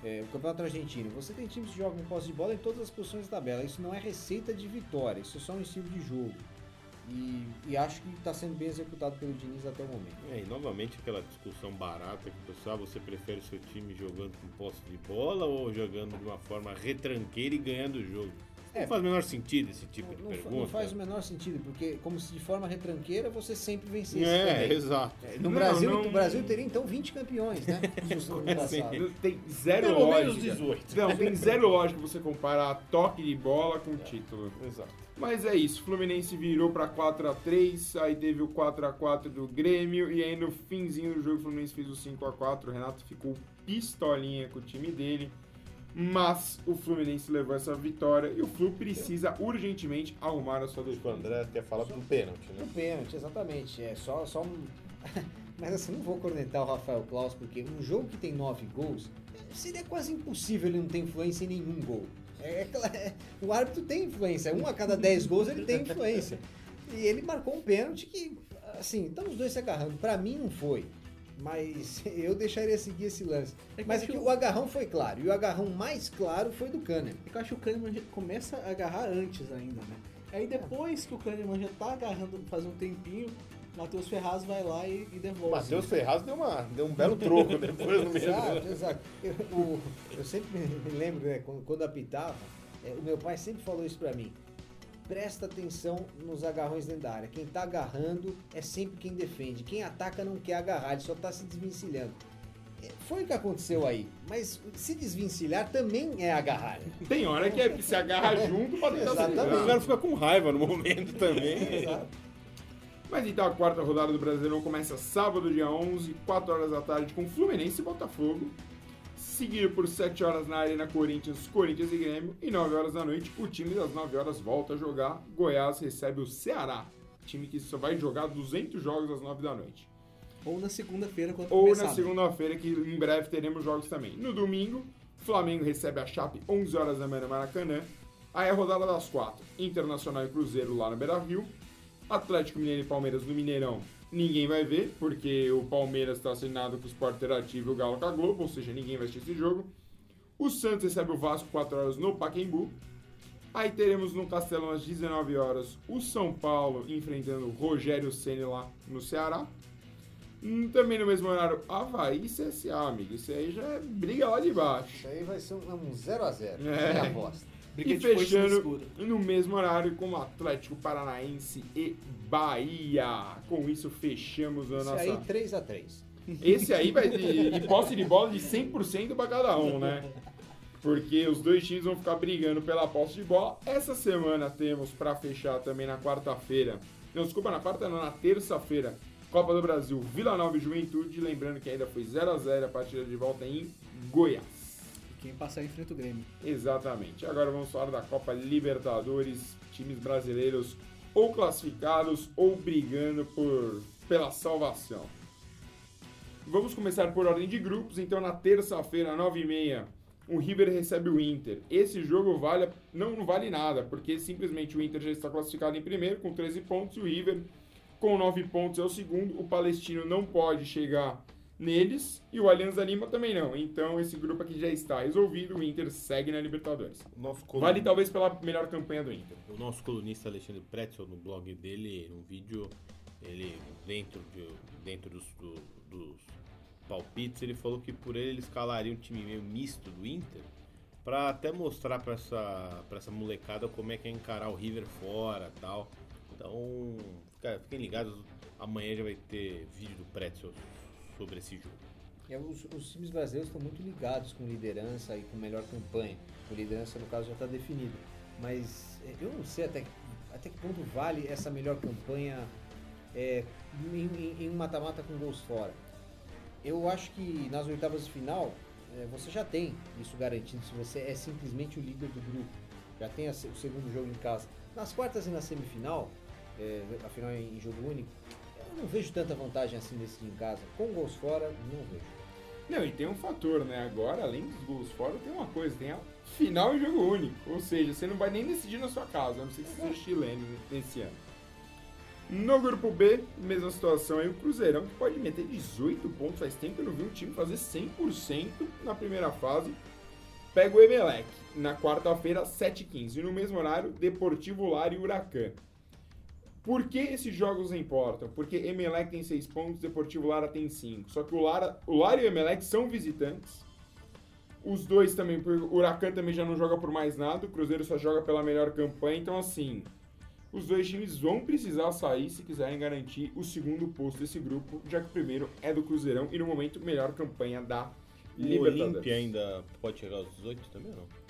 É, o campeonato argentino, você tem times que jogam com posse de bola em todas as posições da tabela. Isso não é receita de vitória, isso é só um estilo de jogo. E, e acho que está sendo bem executado pelo Diniz até o momento. É, e novamente aquela discussão barata que o pessoal, você prefere seu time jogando com posse de bola ou jogando de uma forma retranqueira e ganhando o jogo? É. não faz o menor sentido esse tipo de não, pergunta. não faz o menor sentido, porque como se de forma retranqueira você sempre vencesse É, também. exato. É, No Não, Brasil, não- o Brasil teria então 20 campeões, né? No ano Sim. passado. Não Tem zero Pelo lógica. menos 18. Não, tem zero lógica você comparar toque de bola com título. Exato. Mas é isso, Fluminense virou pra 4x3, aí teve o 4x4 do Grêmio, e aí no finzinho do jogo o Fluminense fez o 5x4, o Renato ficou pistolinha com o time dele, mas o Fluminense levou essa vitória e o Flu precisa urgentemente arrumar a sua O defesa. André quer falar do pênalti, né? O pênalti, exatamente. É só, só um. Mas assim, não vou cornetar o Rafael Klaus, porque um jogo que tem nove gols, seria quase impossível ele não ter influência em nenhum gol. É, é é- o árbitro tem influência, um a cada dez gols ele tem influência. E ele marcou um pênalti que, assim, estão os dois se agarrando. Pra mim não foi. Mas eu deixaria seguir esse lance. É que Mas acho- o agarrão foi claro. E o agarrão mais claro foi do Kahneman. É que eu acho que o Kahneman começa a agarrar antes ainda, né? Aí depois que o Kahneman já tá agarrando faz um tempinho, Matheus Ferraz vai lá e, e devolve. Matheus Ferraz deu, uma, deu um belo troco depois no meio Exato, exato. Eu, o- eu sempre me me lembro, né, quando, quando apitava, é, o meu pai sempre falou isso pra mim. Presta atenção nos agarrões dentro da área. Quem tá agarrando é sempre quem defende. Quem ataca não quer agarrar, ele só tá se desvencilhando. É, Foi o que aconteceu aí. Mas se desvencilhar também é agarrar. Tem hora que é se agarra junto pra tentar Exatamente. segurar. O cara fica com raiva no momento também. Exato. Mas então a quarta rodada do Brasileirão começa sábado, dia 11, 4 horas da tarde, com Fluminense e Botafogo. Seguido por 7 horas na Arena Corinthians, Corinthians e Grêmio. E 9 horas da noite, o time das 9 horas volta a jogar. Goiás recebe o Ceará, time que só vai jogar 200 jogos às 9 da noite. Ou na segunda-feira, quando Ou na segunda-feira, que em breve teremos jogos também. No domingo, Flamengo recebe a Chape 11 horas da manhã no Maracanã. Aí a rodada das quatro, Internacional e Cruzeiro lá no Beira-Rio. Atlético Mineiro e Palmeiras no Mineirão, ninguém vai ver, porque o Palmeiras está assinado com o Sport Interativo e o Galo com a Globo, ou seja, ninguém vai assistir esse jogo. O Santos recebe o Vasco 4 horas no Pacaembu. Aí teremos no Castelão às 19 horas o São Paulo enfrentando o Rogério Ceni lá no Ceará. Hum, Também no mesmo horário, Havaí e CSA, amigo. Isso aí já é briga lá de baixo. Isso aí vai ser um 0x0. É. É. a aposta. Briga e fechando no mesmo horário com o Atlético Paranaense e Bahia. Com isso, fechamos a Isso nossa. aí 3x3. Esse aí vai de, de posse de bola de 100% para cada um, né? Porque os dois times vão ficar brigando pela posse de bola. Essa semana temos para fechar também na quarta-feira. Não, desculpa, na quarta não, na terça-feira. Copa do Brasil, Vila Nova e Juventude. Lembrando que ainda foi 0x0 a partida de volta em Goiás. Quem passar enfrenta o Grêmio. Exatamente. Agora vamos falar da Copa Libertadores, times brasileiros ou classificados ou brigando por pela salvação. Vamos começar por ordem de grupos. Então, na terça-feira, 9h30, o River recebe o Inter. Esse jogo vale, não, vale nada, porque simplesmente o Inter já está classificado em primeiro com 13 pontos o River com 9 pontos é o segundo. O Palestino não pode chegar neles e o Alianza Lima também não. Então, esse grupo aqui já está resolvido. O Inter segue na Libertadores. Nosso, Vale talvez pela melhor campanha do Inter. o nosso colunista Alexandre Pretzel, no blog dele, num vídeo, ele dentro, de, dentro dos, do- dos palpites, ele falou que por ele ele escalaria um time meio misto do Inter pra até mostrar pra essa, pra essa molecada como é que é encarar o River fora tal. Então, fica- fiquem ligados, amanhã já vai ter vídeo do Pretzel sobre esse jogo. E os, os times brasileiros estão muito ligados com liderança e com melhor campanha. O liderança, no caso, já está definido. Mas eh, eu não sei até, até que ponto vale essa melhor campanha é, em, um mata-mata com gols fora. Eu acho que nas oitavas de final eh, você já tem isso garantido se você é simplesmente o líder do grupo. Já tem a o segundo jogo em casa. Nas quartas e na semifinal, eh, a final é em jogo único, eu não vejo tanta vantagem assim decidir em casa. Com gols fora, não vejo. Não, e tem um fator, né? Agora, além dos gols fora, tem uma coisa, tem a final em jogo único. Ou seja, você não vai nem decidir na sua casa, a não sei se seja chileno nesse ano. No grupo B, mesma situação aí, o Cruzeirão que pode meter 18 pontos. Faz tempo que eu não vi um time fazer 100% na primeira fase. Pega o Emelec na quarta-feira, 7h15. E no mesmo horário, Deportivo Lara e Huracan. Por que esses jogos importam? Porque Emelec tem 6 pontos, Deportivo Lara tem 5. Só que o Lara, o Lara e o Emelec são visitantes. Os dois também, o Huracan também já não joga por mais nada, o Cruzeiro só joga pela melhor campanha, então assim, os dois times vão precisar sair se quiserem garantir o segundo posto desse grupo, já que o primeiro é do Cruzeirão e no momento melhor campanha da O Libertadores. Olímpia ainda pode chegar aos 18 também ou não?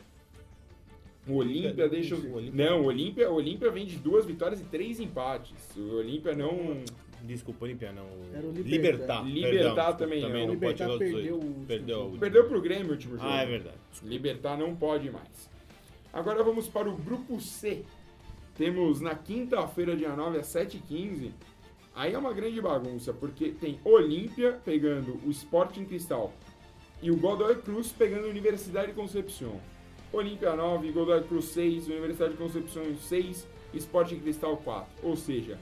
O Olímpia deixa. O Não, o Olímpia, o Olímpia vem de duas vitórias e três empates. O Olímpia não. Desculpa, Olímpia não. Era o Libertar. Libertar. Libertar perdão, também não. pode Libertar 18. perdeu o último Perdeu o jogo. Perdeu pro Grêmio o último jogo. Ah, é verdade. Libertar não pode mais. Agora vamos para o grupo C. Temos na quinta-feira, dia 9, às 7h15. Aí é uma grande bagunça, porque tem Olímpia pegando o Sporting Cristal e o Godoy Cruz pegando a Universidade de Concepción. Olímpia 9, Godoy Cruz 6, Universidade de Concepción 6, Sporting Cristal 4. Ou seja,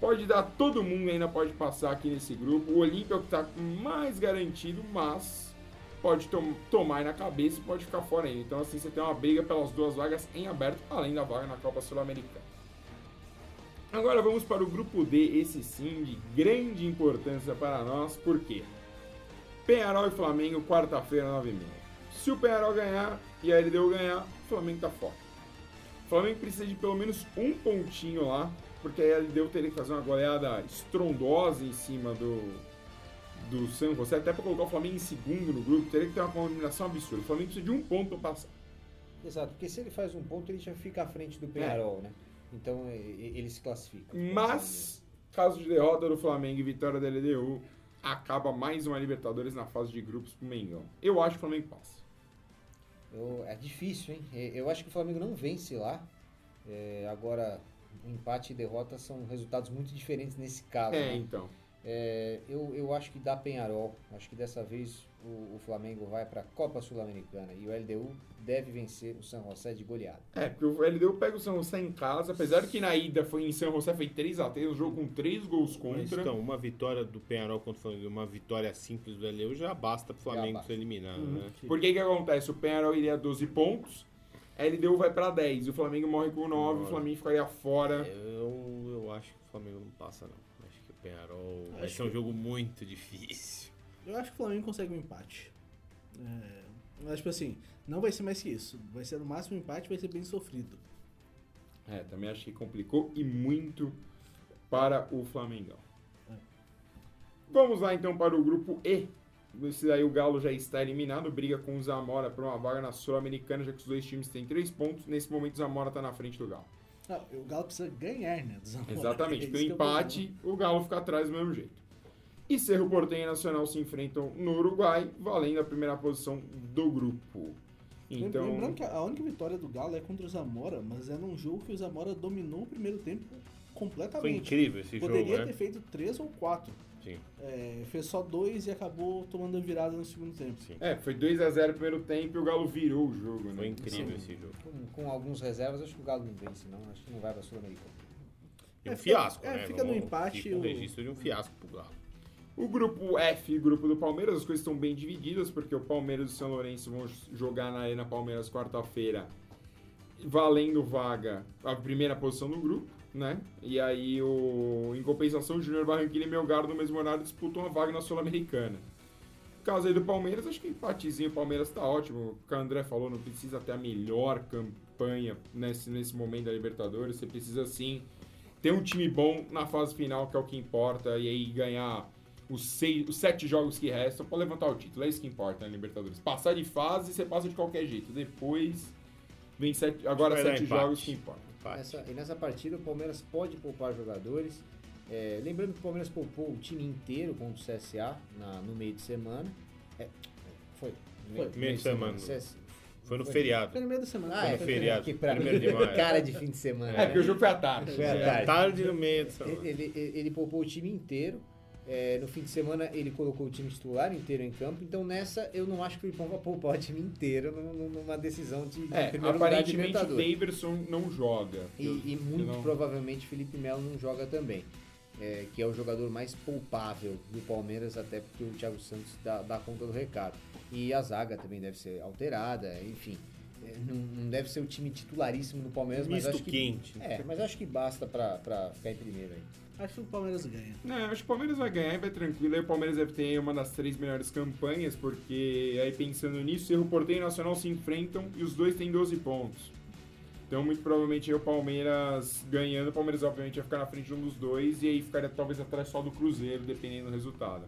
pode dar todo mundo ainda pode passar aqui nesse grupo. O Olímpia é o que está mais garantido, mas pode tom- tomar aí na cabeça e pode ficar fora ainda. Então assim você tem uma briga pelas duas vagas em aberto, além da vaga na Copa Sul-Americana. Agora vamos para o grupo D, esse sim de grande importância para nós, por quê? Penharol e Flamengo, quarta-feira, 9h30. Se o Penharol ganhar e a LDU ganhar, o Flamengo tá fora. O Flamengo precisa de pelo menos um pontinho lá, porque a LDU teria que fazer uma goleada estrondosa em cima do, do San José, até para colocar o Flamengo em segundo no grupo, teria que ter uma combinação absurda. O Flamengo precisa de um ponto para passar. Exato, porque se ele faz um ponto, ele já fica à frente do Penharol, né? Então ele se classifica. Mas, caso de derrota do Flamengo e vitória da LDU, acaba mais uma Libertadores na fase de grupos pro Mengão. Eu acho que o Flamengo passa. Eu- é difícil, hein? Eu acho que o Flamengo não vence lá. É, agora, empate e derrota são resultados muito diferentes nesse caso. É, né? então. É, eu, eu acho que dá Penharol. Acho que dessa vez o, o Flamengo vai para a Copa Sul-Americana e o LDU deve vencer o San José de goleada. É, porque o LDU pega o São José em casa, apesar que na ida foi em São José foi 3x3, um jogo com 3 gols Mas, contra. então, uma vitória do Penharol contra o Flamengo, uma vitória simples do LU já basta pro Flamengo basta. ser eliminado, Uhum. né? Por que que acontece? O Penharol iria a 12 pontos, a LDU vai pra 10, e o Flamengo morre com 9, o. Flamengo ficaria fora. Eu, eu acho que o Flamengo não passa, não. Acho que o Penharol vai Acho ser um jogo muito difícil. Eu acho que o Flamengo consegue um empate. É, mas, tipo assim, não vai ser mais que isso. Vai ser no máximo um empate, vai ser bem sofrido. É, também acho que complicou e muito para o Flamengão. É. Vamos lá então para o grupo E. Esse daí o Galo já está eliminado, briga com o Zamora por uma vaga na Sul-Americana, já que os dois times têm três pontos. Nesse momento o Zamora está na frente do Galo. Ah, o Galo precisa ganhar, né? Exatamente, É pelo empate, o Galo fica atrás do mesmo jeito. E Cerro Porteño e Nacional se enfrentam no Uruguai, valendo a primeira posição do grupo. Então, Lembrando que a única vitória do Galo é contra o Zamora, mas é num jogo que o Zamora dominou o primeiro tempo Foi completamente. incrível esse Poderia jogo, ter né? feito três ou quatro. Sim, É, fez só dois e acabou tomando a virada no segundo tempo. sim. é, foi 2 a 0 no primeiro tempo e o Galo virou o jogo, né? Foi incrível Sim. esse jogo. Com, com alguns reservas, acho que o Galo não vence, não. Acho que não vai para a Sul-Americana. Um É, fica- fiasco, é, né? fica no Vamos- empate Fica um o- registro de um fiasco pro Galo. O grupo F, grupo do Palmeiras, as coisas estão bem divididas, porque o Palmeiras e o São Lourenço vão jogar na Arena Palmeiras quarta-feira, valendo vaga a primeira posição do grupo, né? E aí, o, em compensação, o Júnior Barranquilla e Melgar no mesmo horário disputam a vaga na Sul-Americana. No caso aí do Palmeiras, acho que empatezinho o Palmeiras tá ótimo. O que o André falou, não precisa ter a melhor campanha nesse, nesse momento da Libertadores. Você precisa sim ter um time bom na fase final, que é o que importa, e aí ganhar os, seis, os sete jogos que restam pra levantar o título. É isso que importa na Libertadores. Passar de fase, você passa de qualquer jeito. Depois vem sete, agora sete empate. jogos que importam. Nessa, e nessa partida, o Palmeiras pode poupar jogadores. É, lembrando que o Palmeiras poupou o time inteiro contra o CSA na- no meio de semana. É, foi. Foi. Meio de semana. CS Foi no Foi. feriado. Foi no meio da semana. Ah, Foi é, no feriado, Que pra mim, primeiro de maio. cara de fim de semana. É, porque o jogo foi à tarde. Foi à É, tarde. tarde no meio dessa Ele, ele, ele poupou o time inteiro. É, no fim de semana ele colocou o time titular inteiro em campo. Então nessa eu não acho que o Filipão vai poupar o time inteiro num- num- numa decisão de, de É, primeiro lugar de aparentemente o Libertadores. Daverson não joga. E, Eu- e muito não- provavelmente Felipe Melo não joga também. É, que é o jogador mais poupável do Palmeiras, até porque o Thiago Santos dá, dá conta do recado. E a zaga também deve ser alterada, enfim. É, não, não deve ser o time titularíssimo do Palmeiras, mas Misto acho que. quente. né? É, mas acho que basta pra ficar em primeiro aí. Acho que o Palmeiras ganha. Não, acho que o Palmeiras vai ganhar vai tranquilo. Aí o Palmeiras deve ter uma das três melhores campanhas, porque aí pensando nisso, Cerro Porteño e Nacional se enfrentam e os dois têm 12 pontos. Então, muito provavelmente, o Palmeiras ganhando, o Palmeiras obviamente vai ficar na frente de um dos dois e aí ficaria talvez atrás só do Cruzeiro, dependendo do resultado.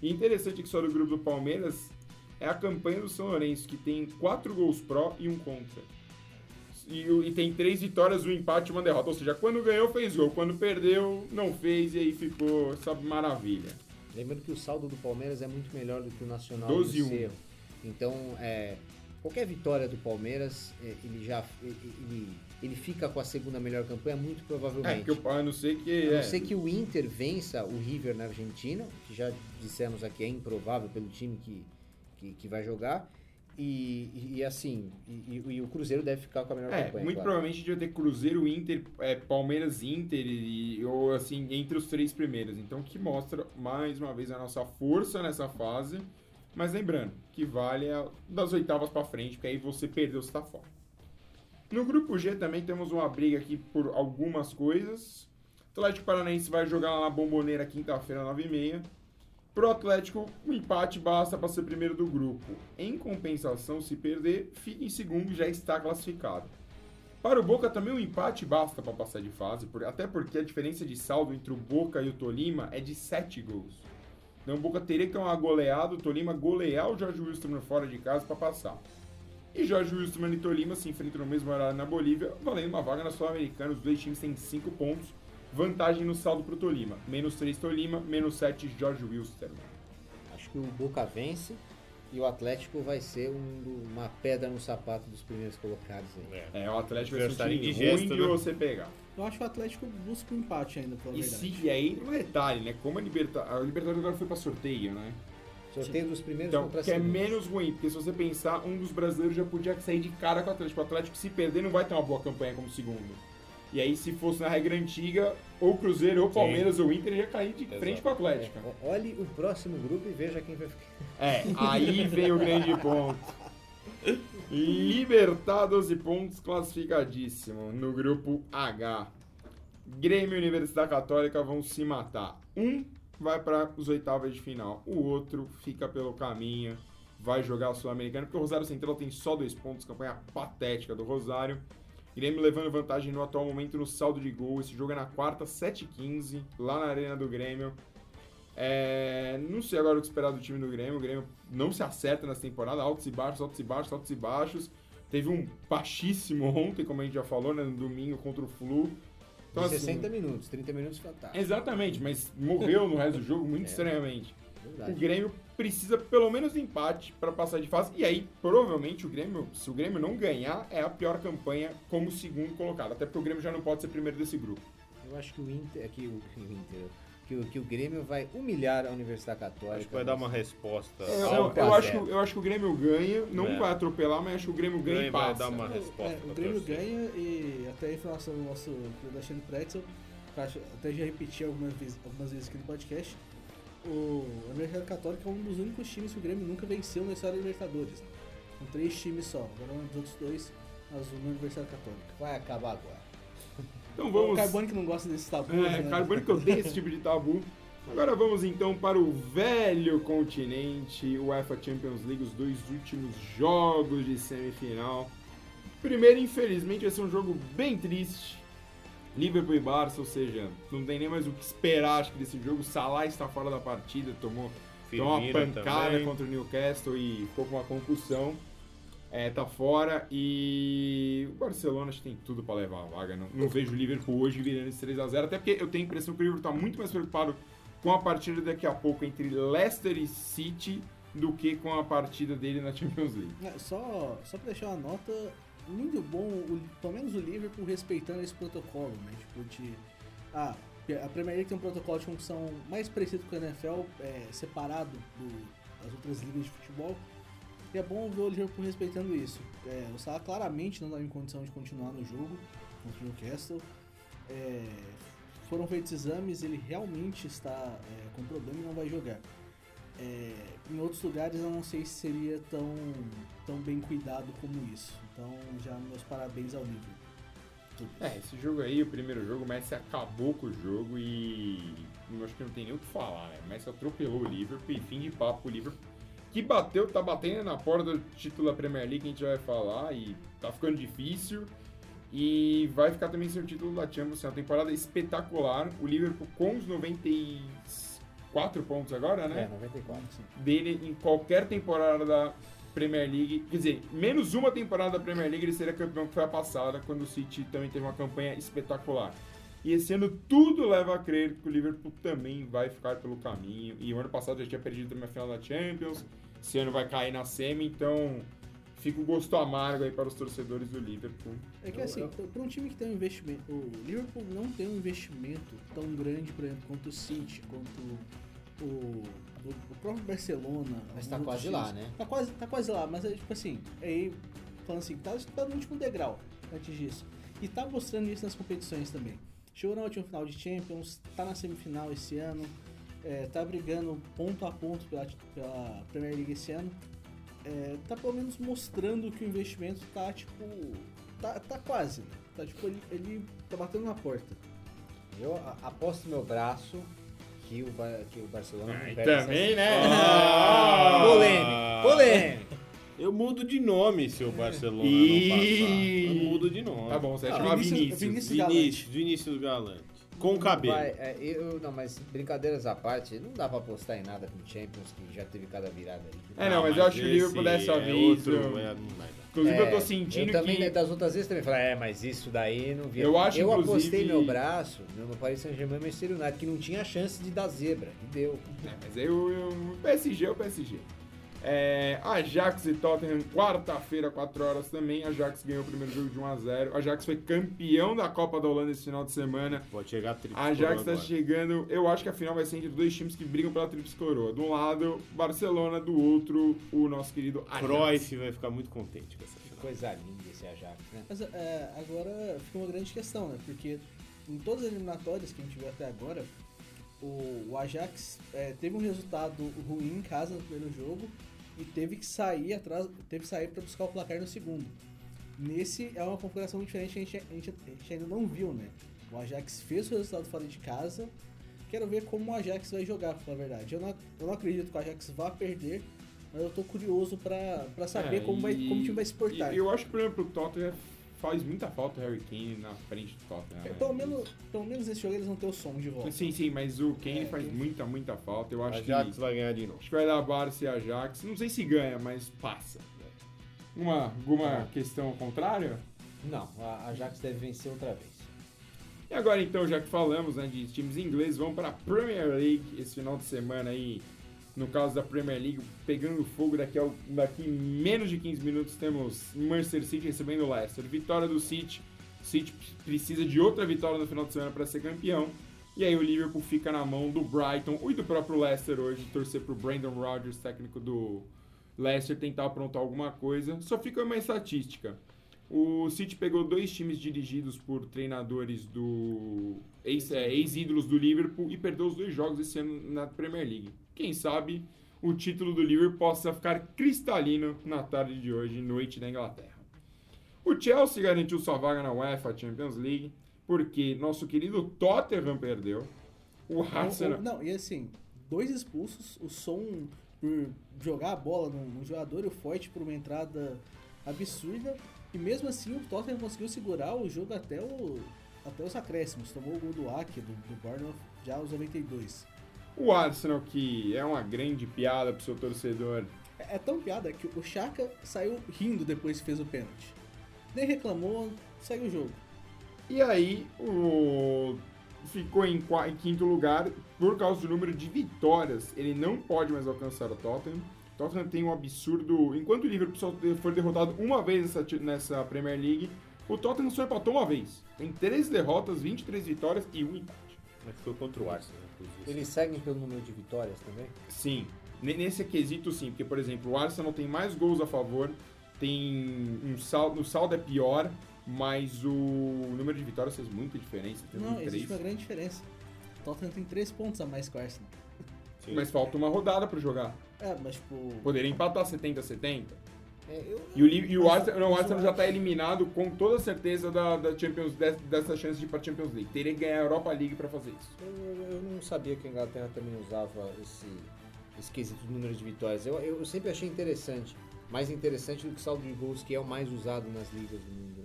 E interessante que só do grupo do Palmeiras é a campanha do São Lourenço, que tem quatro gols pró e um contra. E, e tem três vitórias, um empate e uma derrota. Ou seja, quando ganhou, fez gol. Quando perdeu, não fez. E aí ficou essa maravilha. Lembrando que o saldo do Palmeiras é muito melhor do que o Nacional 12 e e o 1. Cerro. Então, é, qualquer vitória do Palmeiras, é, ele já ele, ele- fica com a segunda melhor campanha, muito É, provavelmente. porque o a não ser que. A não é, ser que o Inter vença o River na Argentina, que já dissemos aqui é improvável pelo time que, que, que vai jogar. E, e- assim, e, e- o Cruzeiro deve ficar com a melhor É, campanha. muito claro. provavelmente a gente vai ter Cruzeiro, Inter, é, Palmeiras, Inter, e, ou assim, entre os três primeiros. Então, que mostra mais uma vez a nossa força nessa fase. Mas lembrando, que vale das oitavas pra frente, porque aí você perdeu, você tá fora. No grupo G também temos uma briga aqui por algumas coisas. O Atlético Paranaense vai jogar lá na Bomboneira quinta-feira, 9h30. Pro Atlético, o empate basta para ser primeiro do grupo. Em compensação, se perder, fica em segundo e já está classificado. Para o Boca também o empate basta para passar de fase, até porque a diferença de saldo entre o Boca e o Tolima é de 7 gols. Então o Boca teria que ter uma goleada, o Tolima golear o Jorge Wilstermann fora de casa para passar. E Jorge Wilstermann e Tolima se enfrentam no mesmo horário na Bolívia, valendo uma vaga na Sul-Americana. Os dois times têm 5 pontos. Vantagem no saldo pro Tolima. Menos 3 Tolima, menos 7 Jorge Wilstermann. Acho que o Boca vence e o Atlético vai ser um uma pedra no sapato dos primeiros colocados aí. É. É, o Atlético vai ser um time indigesto, ruim de né? você pegar. Eu acho que o Atlético busca um empate ainda, pela E, verdade. se, e aí, um detalhe, né? Como a, Liberta, a Libertadores agora foi pra sorteio, né? Sorteio dos primeiros Então, contra que é segundos. menos ruim, porque se você pensar, um dos brasileiros já podia sair de cara com o Atlético. O Atlético, se perder, não vai ter uma boa campanha como segundo. E aí, se fosse na regra antiga, ou Cruzeiro, ou Palmeiras, ou Inter, ia cair de Exato. frente com o Atlético. É, olhe o próximo grupo e veja quem vai ficar. É, aí vem o grande ponto. Libertar 12 pontos, classificadíssimo no grupo H. Grêmio e Universidade Católica vão se matar. Um vai para os oitavas de final, o outro fica pelo caminho, vai jogar a Sul-Americana, porque o Rosário Central tem só dois pontos, campanha patética do Rosário. Grêmio levando vantagem no atual momento no saldo de gol. Esse jogo é na quarta, 7h15, lá na Arena do Grêmio. É, não sei agora o que esperar do time do Grêmio. O Grêmio não se acerta nessa temporada, altos e baixos, altos e baixos, altos e baixos. Teve um baixíssimo ontem, como a gente já falou, né, no domingo contra o Flu. Então, assim, 60 minutos, 30 minutos fantástico. Exatamente, mas morreu no resto do jogo muito É. estranhamente. O Verdade. Grêmio precisa pelo menos do empate para passar de fase. E aí, provavelmente, o Grêmio, se o Grêmio não ganhar, é a pior campanha como segundo colocado. Até porque o Grêmio já não pode ser primeiro desse grupo. Eu acho que o Inter, que o, o Inter, que o, que o Grêmio vai humilhar a Universidade Católica. Acho que vai dar uma resposta. Eu, eu- eu acho que, eu acho que o Grêmio ganha, não É. vai atropelar, mas acho que o Grêmio O ganha e Grêmio vai passa. dar uma É, resposta. o pra Grêmio torcida. ganha e até a informação do nosso do Alexandre Pretzel, até já repeti algumas vezes, algumas vezes aqui no podcast, o a Universidade Católica é um dos únicos times que o Grêmio nunca venceu na história da Libertadores. né? Com três times só, agora os outros dois, mas o Universidade Católica. Vai acabar agora. Então O vamos. Carbone que não gosta desse tabu. É, né? Carbone que odeia esse tipo de tabu. Agora vamos então para o velho continente, o UEFA Champions League, os dois últimos jogos de semifinal. Primeiro, infelizmente, vai ser um jogo bem triste. Liverpool e Barça, ou seja, não tem nem mais o que esperar acho que desse jogo. Salah está fora da partida, tomou, tomou uma pancada também. contra o Newcastle e ficou com uma concussão. É, tá fora e o Barcelona acho que tem tudo pra levar a vaga. Não, não vejo o Liverpool hoje virando esse 3x0, até porque eu tenho a impressão que o Liverpool tá muito mais preocupado com a partida daqui a pouco entre Leicester e City do que com a partida dele na Champions League. É, só, só pra deixar uma nota, muito bom, o, pelo menos o Liverpool respeitando esse protocolo, né? Tipo, de. Ah, a Premier League tem um protocolo de concussão mais parecido com a NFL, é, separado do- das outras ligas de futebol. E é bom ver o Liverpool respeitando isso. É, o Salah claramente não estava em condição de continuar no jogo contra o Newcastle. É, foram feitos exames, ele realmente está é, com problema e não vai jogar. É, em outros lugares eu não sei se seria tão, tão bem cuidado como isso. Então já meus parabéns ao Liverpool. Tudo. É, esse jogo aí, o primeiro jogo, o Messi acabou com o jogo e eu acho que não tem nem o que falar, né? O Messi atropelou o Liverpool e fim de papo o Liverpool. Que bateu, tá batendo na porta do título da Premier League, que a gente já vai falar, e tá ficando difícil. E vai ficar também sem o título da Champions, é uma temporada espetacular. O Liverpool com os 94 pontos agora, É, né? 94. Dele em qualquer temporada da Premier League. Quer dizer, menos uma temporada da Premier League ele seria campeão que foi a passada, quando o City também teve uma campanha espetacular. E esse ano tudo leva a crer que o Liverpool também vai ficar pelo caminho. E o ano passado já tinha perdido também a final da Champions. Esse ano vai cair na semi, então fica o gosto amargo aí para os torcedores do Liverpool. É que Eu- assim, eu- para um time que tem um investimento. O Liverpool não tem um investimento tão grande, por exemplo, quanto o City, quanto o, o, o próprio Barcelona. Mas tá quase times. lá, né? Tá quase, tá quase lá, mas é tipo assim, aí falando assim, tá, tá no último degrau antes disso. E tá mostrando isso nas competições também. Chegou na última final de Champions, tá na semifinal esse ano, é, tá brigando ponto a ponto pela, pela Premier League esse ano. É, tá pelo menos mostrando que o investimento tá tipo. tá, tá quase, né? Tá tipo, ele, ele tá batendo na porta. Eu aposto meu braço que o, Ba- que o Barcelona Ah, e perde também, né? Ah! Polêmico, polêmico. Eu mudo de nome se o Barcelona Ih. não passar. Eu mudo de nome. Tá bom, você vai Ah, chamar Vinícius- Vinícius. Vinícius- Vinícius, Vinícius Galante. Com o cabelo. Vai, é, eu, não, mas brincadeiras à parte, não dá pra apostar em nada com Champions, que já teve cada virada aí. É, não, mas eu acho que o Liverpool dessa é vez, outro, eu- é. Inclusive, eu tô É, sentindo eu também, que. né, das outras vezes também falei, é, mas isso daí não vi. Eu acho, Eu inclusive- apostei meu braço no Paris Saint-Germain e Manchester United, que não tinha chance de dar zebra, e deu. É, mas aí o, o PSG é o PSG. É, Ajax e Tottenham, quarta-feira, 4 horas também. Ajax ganhou o primeiro jogo de 1x0. Ajax foi campeão da Copa da Holanda esse final de semana. Pode chegar a tríplice A Ajax está chegando. Eu acho que a final vai ser entre dois times que brigam pela Tríplice Coroa. De um lado, Barcelona, do outro, o nosso querido Ajax. Cruyff vai ficar muito contente com essa final. coisa linda esse Ajax, né? Mas é, agora fica uma grande questão, né? Porque em todas as eliminatórias que a gente viu até agora, o, o Ajax é, teve um resultado ruim em casa no primeiro jogo e teve que sair atrás, teve que sair para buscar o placar no segundo. Nesse é uma configuração diferente que a gente, a gente- a gente ainda não viu, né? O Ajax fez o resultado fora de casa. Quero ver como o Ajax vai jogar, pra falar a verdade. Eu não, eu não acredito que o Ajax vá perder, mas eu tô curioso pra saber É, como, vai, como o time vai se portar. e Eu acho que, por exemplo, o Tottenham faz muita falta o Harry Kane na frente do Tottenham. É, né? pelo, menos, pelo menos nesse jogo eles vão ter o som de volta. Sim, sim, mas o Kane É, faz Kane- muita, muita falta. Eu A acho Ajax que. vai ganhar de novo. Acho que vai dar Barça e Ajax. Não sei se ganha, mas passa. Uma, alguma questão contrária? Não, a Ajax deve vencer outra vez. E agora então, já que falamos né, de times ingleses, vamos para a Premier League esse final de semana aí. No caso da Premier League, pegando fogo daqui a daqui menos de 15 minutos temos Manchester City recebendo o Leicester. Vitória do City. City precisa de outra vitória no final de semana para ser campeão. E aí o Liverpool fica na mão do Brighton e do próprio Leicester hoje, torcer pro Brandon Rodgers, técnico do Leicester, tentar aprontar alguma coisa. Só fica uma estatística. O City pegou dois times dirigidos por treinadores do é, ex-ídolos do Liverpool e perdeu os dois jogos esse ano na Premier League. Quem sabe o título do Liverpool possa ficar cristalino na tarde de hoje, noite da Inglaterra. O Chelsea garantiu sua vaga na UEFA Champions League porque nosso querido Tottenham perdeu. O Arsenal... Não, e assim, dois expulsos, o som por jogar a bola no, no jogador e o Forte por uma entrada absurda. E mesmo assim o Tottenham conseguiu segurar o jogo até, o, até os acréscimos. Tomou o gol do Ake, do, do Bournemouth, já aos 92. O Arsenal, que é uma grande piada pro seu torcedor, É, é tão piada que o Chaka saiu rindo depois que fez o pênalti. Nem reclamou, segue o jogo. E aí, o ficou em, qua- em quinto lugar por causa do número de vitórias. Ele não pode mais alcançar o Tottenham. O Tottenham tem um absurdo. Enquanto o Liverpool só foi derrotado uma vez nessa, nessa Premier League, o Tottenham só empatou uma vez. Tem 13 derrotas, 23 vitórias e um empate. Mas foi contra o Arsenal, inclusive. Eles seguem pelo número de vitórias também? Sim, ne- nesse quesito sim, porque, por exemplo, o Arsenal tem mais gols a favor, tem um saldo, o saldo é pior, mas o número de vitórias faz muita diferença. Tem Não, um existe três. uma grande diferença. O Tottenham tem 3 pontos a mais que o Arsenal. Sim. Mas falta uma rodada pra jogar. É, mas tipo. Poderia empatar 70 a 70. É, eu, E o, e o Arsenal, não, o Arsenal já está eliminado com toda certeza da, da Champions, de- dessa chance de ir para Champions League. Teria que ganhar a Europa League para fazer isso. eu, eu não sabia que a Inglaterra também usava esse, de número de vitórias. Eu, eu sempre achei interessante. Mais interessante do que o saldo de gols, que é o mais usado nas ligas do mundo.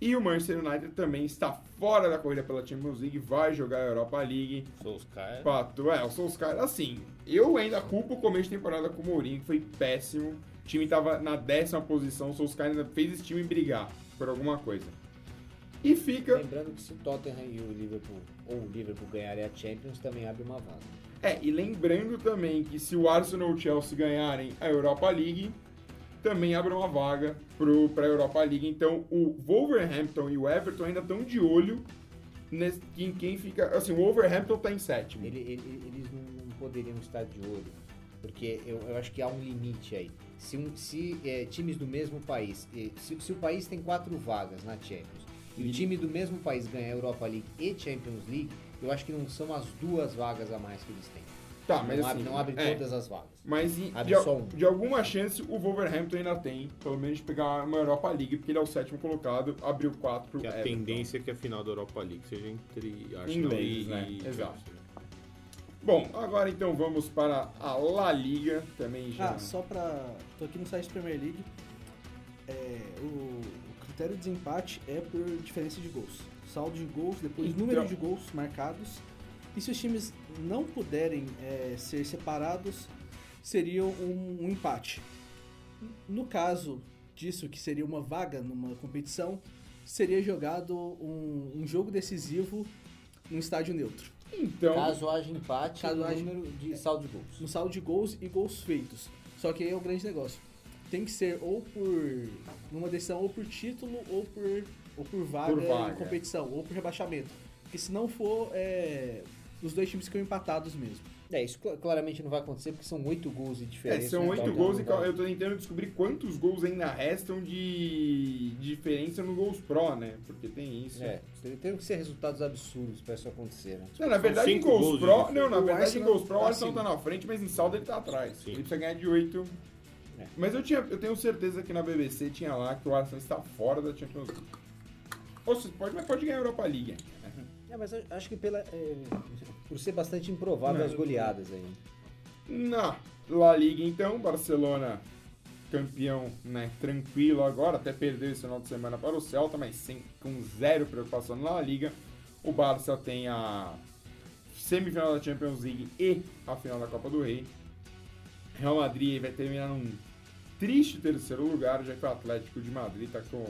E o Manchester United também está fora da corrida pela Champions League, vai jogar a Europa League. Solskjaer. Pato, é, os caras. Assim, eu ainda culpo o começo de temporada com o Mourinho, que foi péssimo. O time tava na décima posição, o Solskjaer ainda fez esse time brigar por alguma coisa. E fica. Lembrando que se o Tottenham e o Liverpool, ou o Liverpool ganharem a Champions, também abre uma vaga. É, e lembrando também que se o Arsenal ou o Chelsea ganharem a Europa League, também abre uma vaga para a Europa League. Então o Wolverhampton e o Everton ainda estão de olho nesse, em quem fica. Assim, o Wolverhampton está em sétimo. Ele- ele- eles não, não poderiam estar de olho, porque eu, eu acho que há um limite aí. Se, um- se é, times do mesmo país, se, se o país tem quatro vagas na Champions, e o time do mesmo país ganha a Europa League e Champions League, eu acho que não são as duas vagas a mais que eles têm. Tá, mas não, assim, abre, não abre é, todas as vagas. Mas em- Abre de, só um. de alguma chance o Wolverhampton ainda tem, pelo menos, de pegar uma Europa League, porque ele é o sétimo colocado, abriu quatro pro Que a Everton. tendência é que a final da Europa League seja entre Arsenal Ingleses, e, né? e Exato. Bom, agora então vamos para a La Liga, também já. Ah, só pra. tô aqui no site Premier League. É, o, o critério de desempate é por diferença de gols. saldo de gols, depois Então- número de gols marcados. E se os times não puderem é, ser separados, seria um, um empate. No caso disso, que seria uma vaga numa competição, seria jogado um, um jogo decisivo num estádio neutro. Então, Caso haja empate, Caso no haja- número de saldo de gols. No saldo de gols e gols feitos. Só que aí é o grande negócio. Tem que ser ou por. numa decisão ou por título ou por. ou por vaga, Por vaga. em competição, ou por rebaixamento. Porque se não for, é, os dois times ficam empatados mesmo. É, isso cl- claramente não vai acontecer porque são oito gols de é, diferença. são né? oito gols e eu tô tentando descobrir quantos gols ainda restam de diferença no gols pro, né? Porque tem isso. É, tem que ser resultados absurdos pra isso acontecer, né? Não, na verdade, em gols, gols. Não, na O verdade, em gols pro, o tá Arsenal tá acima. na frente, mas em saldo ele tá atrás. Sim. Ele precisa ganhar de 8. É. Mas eu, tinha, eu tenho certeza que na BBC tinha lá que o Arsenal está fora da Champions League. Ou seja, pode, mas pode ganhar a Europa League. É, mas acho que pela, é, por ser bastante improvável Não, as goleadas aí. Na La Liga, então, Barcelona campeão, né, tranquilo agora, até perdeu esse final de semana para o Celta, mas sem, com zero preocupação na La Liga. O Barça tem a semifinal da Champions League e a final da Copa do Rei. Real Madrid vai terminar num triste terceiro lugar, já que o Atlético de Madrid está com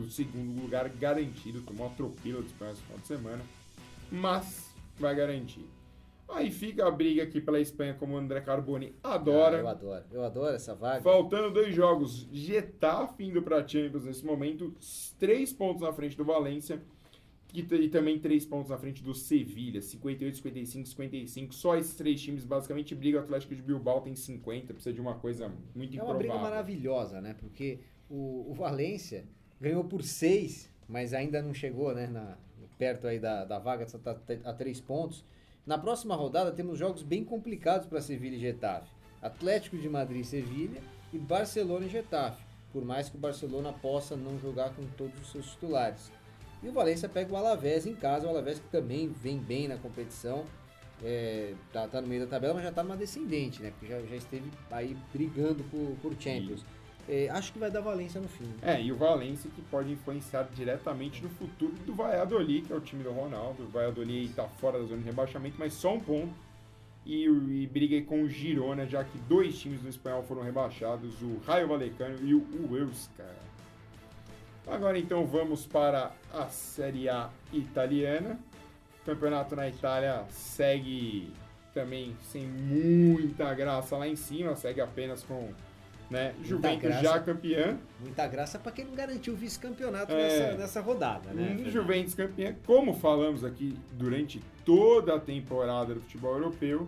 o segundo lugar garantido, tomou uma atropelo do Espanha esse final de semana, mas vai garantir. Aí fica a briga aqui pela Espanha, como o André Carboni adora. Ah, eu adoro. Eu adoro essa vaga. Faltando dois jogos, Getafe indo para Champions nesse momento, três pontos na frente do Valência e, também três pontos na frente do Sevilha, 58, 55, 55. Só esses três times basicamente brigam. O Atlético de Bilbao tem 50, precisa de uma coisa muito É uma briga improvável. maravilhosa, né? Porque o, o Valência ganhou por seis, mas ainda não chegou, né? Na, perto aí da, da vaga, só tá te- a três pontos. Na próxima rodada temos jogos bem complicados para Sevilha e Getafe. Atlético de Madrid e Sevilha e Barcelona e Getafe. Por mais que o Barcelona possa não jogar com todos os seus titulares. E o Valência pega o Alavés em casa, o Alavés que também vem bem na competição. É, tá, tá no meio da tabela, mas já tá numa descendente, né? Porque já, já esteve aí brigando por, por Champions. É, acho que vai dar Valência no fim. É, e o Valência que pode influenciar diretamente no futuro do Valladolid, que é o time do Ronaldo. O Valladolid está fora da zona de rebaixamento, mas só um ponto. E, e briga com o Girona, já que dois times do espanhol foram rebaixados, o Raio Vallecano e o Huesca. Agora então vamos para a Série A italiana. O campeonato na Itália segue também sem muita graça lá em cima, segue apenas com né, Juventus graça. já campeã. Muita graça para quem não garantiu o vice-campeonato É. nessa, nessa rodada, né? Hum, Juventus campeã, como falamos aqui durante toda a temporada do futebol europeu,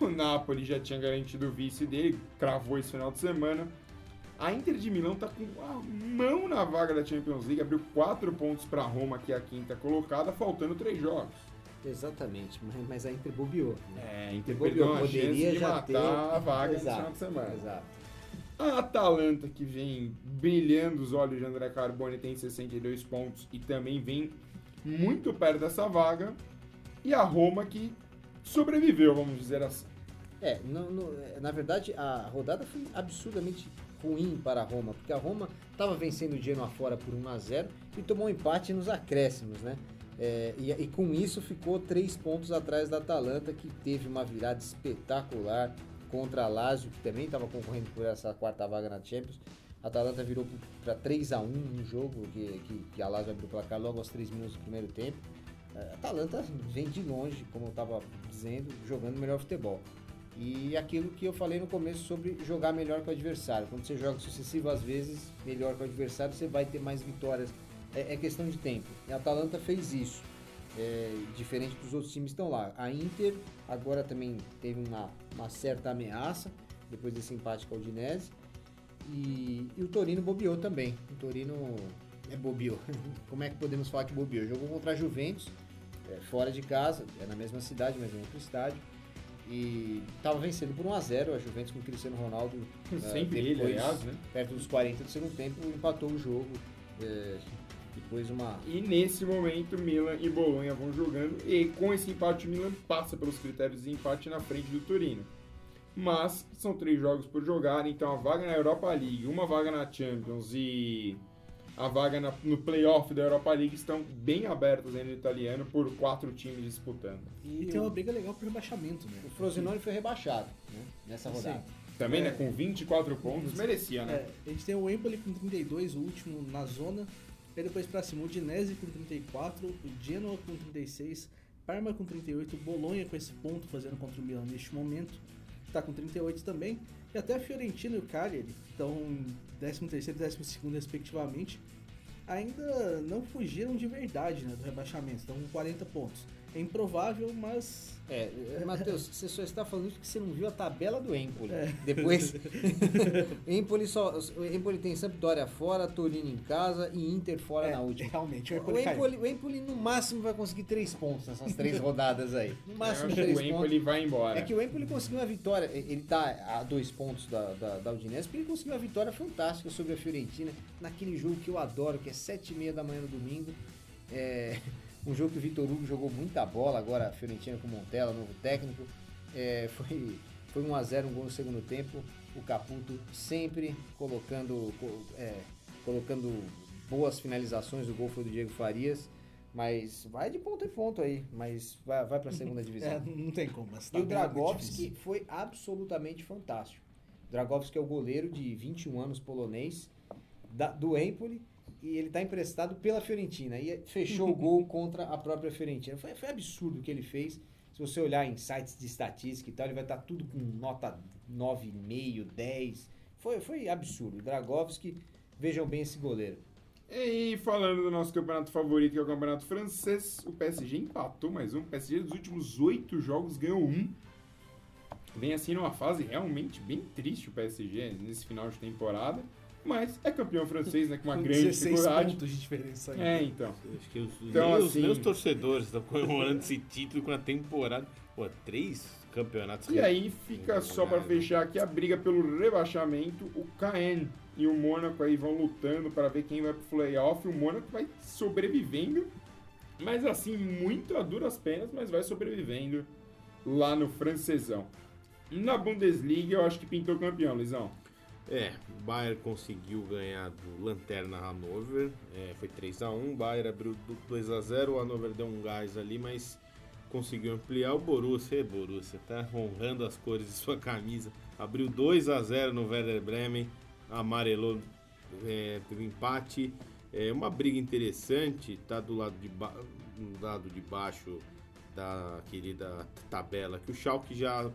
o Napoli já tinha garantido o vice dele, cravou esse final de semana. A Inter de Milão tá com a mão na vaga da Champions League, abriu quatro pontos para Roma, que é a quinta colocada, faltando três jogos. Exatamente, mas, a Inter bobeou. Né? É, a Inter Bobeou, poderia de já matar ter... a vaga Exato, final de semana. Exato. A Atalanta, que vem brilhando os olhos de André Carboni, tem 62 pontos e também vem muito perto dessa vaga. E a Roma, que sobreviveu, vamos dizer assim. É, no- no- na verdade, a rodada foi absurdamente ruim para a Roma, porque a Roma estava vencendo o Genoa fora por 1 a 0 e tomou um empate nos acréscimos, né? É, e, e com isso ficou três pontos atrás da Atalanta, que teve uma virada espetacular contra a Lazio, que também estava concorrendo por essa quarta vaga na Champions. A Atalanta virou para 3 a 1 no jogo, que, que, que a Lazio abriu o placar logo aos 3 minutos do primeiro tempo. É, A Atalanta vem de longe, como eu estava dizendo, jogando melhor futebol. E aquilo que eu falei no começo sobre jogar melhor com o adversário. Quando você joga sucessivas vezes melhor com o adversário, você vai ter mais vitórias. É, é questão de tempo. E a Atalanta fez isso. É, diferente dos outros times que estão lá. A Inter agora também teve uma, uma certa ameaça depois desse empate com a Udinese. E, e o Torino bobeou também. O Torino é bobeou. Como é que podemos falar que bobeou? Jogou contra a Juventus, é, fora de casa, é na mesma cidade, mas em outro estádio. E estava vencendo por 1x0 a Juventus com o Cristiano Ronaldo. Sempre ele, depois, aliás, né? Perto dos 40 do segundo tempo, empatou o jogo. é, depois uma. E nesse momento, Milan e Bolonha vão jogando. E com esse empate, o Milan passa pelos critérios de empate na frente do Torino. Mas são três jogos por jogar, então a vaga na Europa League, uma vaga na Champions e a vaga na- no playoff da Europa League estão bem abertas aí no italiano por quatro times disputando. E tem uma briga legal pro rebaixamento, né? O Frosinone foi rebaixado né, nessa Sim. rodada. Também, É. né, com 24 pontos, merecia, né? É, a gente tem o Empoli com 32, o último na zona. E depois pra cima, o Udinese com 34, o Genoa com 36, Parma com 38, Bolonha com esse ponto fazendo contra o Milan neste momento, tá com 38 também. E até a Fiorentina e o Cagliari estão em 13º e 12º respectivamente. Ainda não fugiram de verdade né, do rebaixamento, estão com 40 pontos. É improvável, mas É, Matheus, você só está falando isso porque você não viu a tabela do Empoli. É. Depois, Empoli, só, o Empoli tem Sampdoria fora, Torino em casa e Inter fora é, na última. realmente o O Empoli caiu. Empoli, o Empoli no máximo vai conseguir três pontos nessas três rodadas aí. No Eu máximo três o pontos. Empoli vai embora. É que o Empoli conseguiu uma vitória, ele tá a dois pontos da, da, da Udinese, porque ele conseguiu uma vitória fantástica sobre a Fiorentina, naquele jogo que eu adoro, que é sete e meia da manhã no domingo. É um jogo que o Vitor Hugo jogou muita bola, agora a Fiorentina com o Montella, novo técnico. É, foi, foi 1x0, um gol no segundo tempo. O Caputo sempre colocando, co- é, colocando boas finalizações, o gol foi do Diego Farias. Mas vai de ponto em ponto aí, mas vai, vai para a segunda divisão. É, não tem como. mas E tá o muito Dragovski foi absolutamente fantástico. O Dragovski é o goleiro de 21 anos polonês da- do Empoli e ele está emprestado pela Fiorentina e fechou o gol contra a própria Fiorentina. Foi, foi absurdo o que ele fez. Se você olhar em sites de estatística e tal, ele vai estar tudo com nota 9,5, 10. Foi, foi absurdo. Dragovski, vejam bem esse goleiro. E falando do nosso campeonato favorito, que é o campeonato francês, o PSG empatou mais um. O PSG dos últimos oito jogos ganhou um. Vem assim numa fase realmente bem triste o PSG nesse final de temporada. Mas é campeão francês, né? Com uma Com grande 16 dificuldade. pontos de diferença ainda. É, então. Acho que os, Então, meus, assim- meus torcedores estão comemorando esse título com a temporada. Pô, três campeonatos. E aí fica só pra fechar aqui a briga pelo rebaixamento. O Caen e o Mônaco aí vão lutando para ver quem vai pro playoff. O Mônaco vai sobrevivendo, mas assim, muito a duras penas, mas vai sobrevivendo lá no francesão. Na Bundesliga, eu acho que pintou campeão, Lisão. É, o Bayern conseguiu ganhar do Lanterna Hannover, é, foi 3x1, o Bayern abriu 2x0, o Hannover deu um gás ali, mas conseguiu ampliar. O Borussia, é Borussia, tá honrando as cores de sua camisa, abriu 2x0 no Werder Bremen, amarelou, é, teve empate, é uma briga interessante, tá do lado de, ba do lado de baixo da querida tabela, que o Schalke já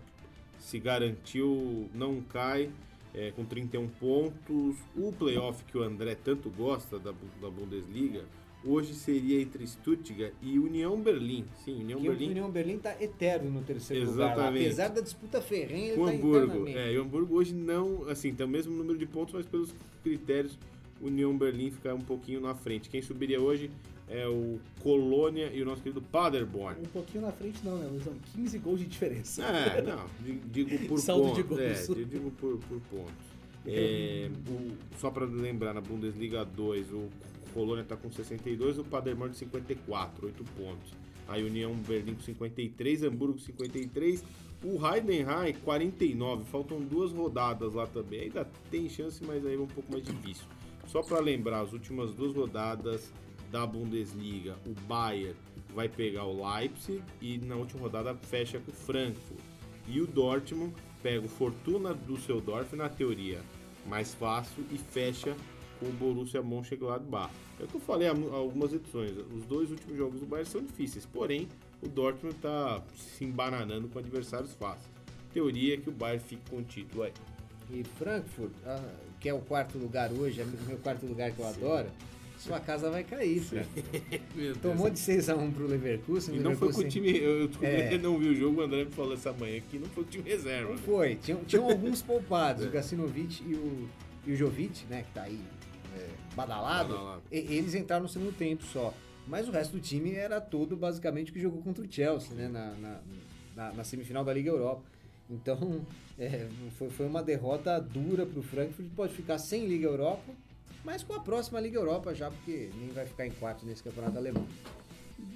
se garantiu, não cai, é, com 31 pontos. O playoff que o André tanto gosta da, da Bundesliga, hoje seria entre Stuttgart e União Berlim. Sim, União Porque o Berlim União Berlim está eterno no terceiro lugar. Exatamente. Apesar da disputa ferrenha, o tá Hamburgo. É, e o Hamburgo hoje não, assim, tem o mesmo número de pontos, mas pelos critérios, União Berlim fica um pouquinho na frente. Quem subiria hoje é o Colônia e o nosso querido Paderborn. Um pouquinho na frente não, né, Luizão? 15 gols de diferença. É, não, di- digo por Saldo de pontos. gols. É, digo por, por pontos. É, o- só para lembrar, na Bundesliga 2, o Colônia está com 62, o Paderborn 54, 8 pontos. Aí União Berlim com 53, Hamburgo 53, o Heidenheim 49. Faltam duas rodadas lá também. Ainda tem chance, mas aí é um pouco mais difícil. Só para lembrar, as últimas duas rodadas da Bundesliga, o Bayern vai pegar o Leipzig e na última rodada fecha com o Frankfurt. E o Dortmund pega o Fortuna Düsseldorf na teoria mais fácil e fecha com o Borussia Mönchengladbach. É o que eu falei há algumas edições. Os dois últimos jogos do Bayern são difíceis, porém o Dortmund está se embananando com adversários fáceis. Teoria é que o Bayern fique com o título aí. E Frankfurt, ah, que é o quarto lugar hoje, é o meu quarto lugar que eu adoro, sua casa vai cair, filho. Tomou de 6x1 pro Leverkusen. E não foi com o Leverkusen- time. Eu, eu É. não vi o jogo, o André me falou essa manhã que não foi o time reserva. Não né? foi, tinham, tinham alguns poupados, o Gacinovic e o, e o Jovic, né, que tá aí é, badalado, Badalado. e- eles entraram no segundo tempo só. Mas o resto do time era todo basicamente que jogou contra o Chelsea, né, na, na, na- na semifinal da Liga Europa. Então, é, foi, foi uma derrota dura pro Frankfurt, pode ficar sem Liga Europa, mas com a próxima Liga Europa já, porque nem vai ficar em quarto nesse campeonato alemão.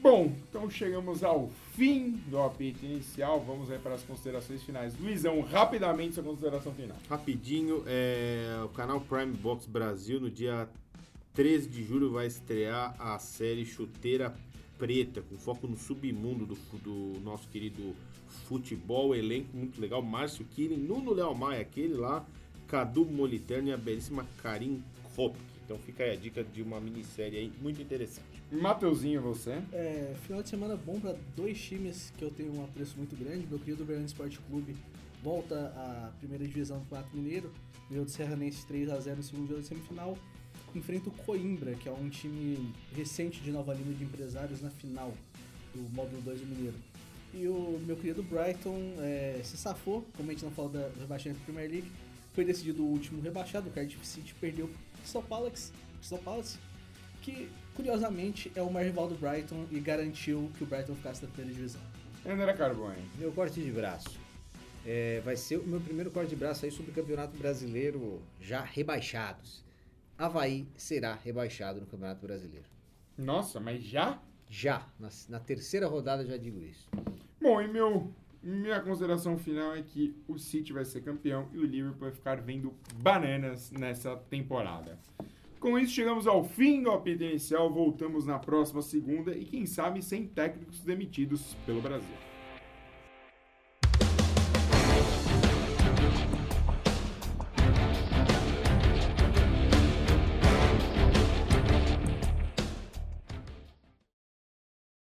Bom, então chegamos ao fim do apito inicial. Vamos aí para as considerações finais. Luizão, rapidamente sua consideração final. Rapidinho, é, o canal Prime Box Brasil no dia 13 de julho vai estrear a série Chuteira Preta, com foco no submundo do, do nosso querido futebol. Elenco muito legal. Márcio Killing, Nuno Léo Maia, aquele lá, Cadu Moliterno e a belíssima Karim Então fica aí a dica de uma minissérie aí muito interessante. Mateuzinho, você? É, final de semana bom para dois times que eu tenho um apreço muito grande. Meu querido Uberlândia Esporte Clube volta à primeira divisão do Campeonato Mineiro. Ganhou do Serranense 3 a 0 no segundo jogo da semifinal. Enfrenta o Coimbra, que é um time recente de Nova Lima de empresários na final do módulo 2 do Mineiro. E o meu querido Brighton é, se safou, como a gente não falou da do rebaixamento da Premier League, foi decidido o último rebaixado, o Cardiff City perdeu Crystal Palace, Crystal Palace, que curiosamente é o maior rival do Brighton e garantiu que o Brighton ficasse na primeira divisão. André Carbone. Meu corte de braço. É, vai ser o meu primeiro corte de braço aí sobre o Campeonato Brasileiro já rebaixados. Havaí será rebaixado no Campeonato Brasileiro. Nossa, mas já? Já, na, na terceira rodada já digo isso. Bom, e meu, minha consideração final é que o City vai ser campeão e o Liverpool vai ficar vendo bananas nessa temporada. Com isso, chegamos ao fim do apito inicial. Voltamos na próxima segunda e, quem sabe, sem técnicos demitidos pelo Brasil.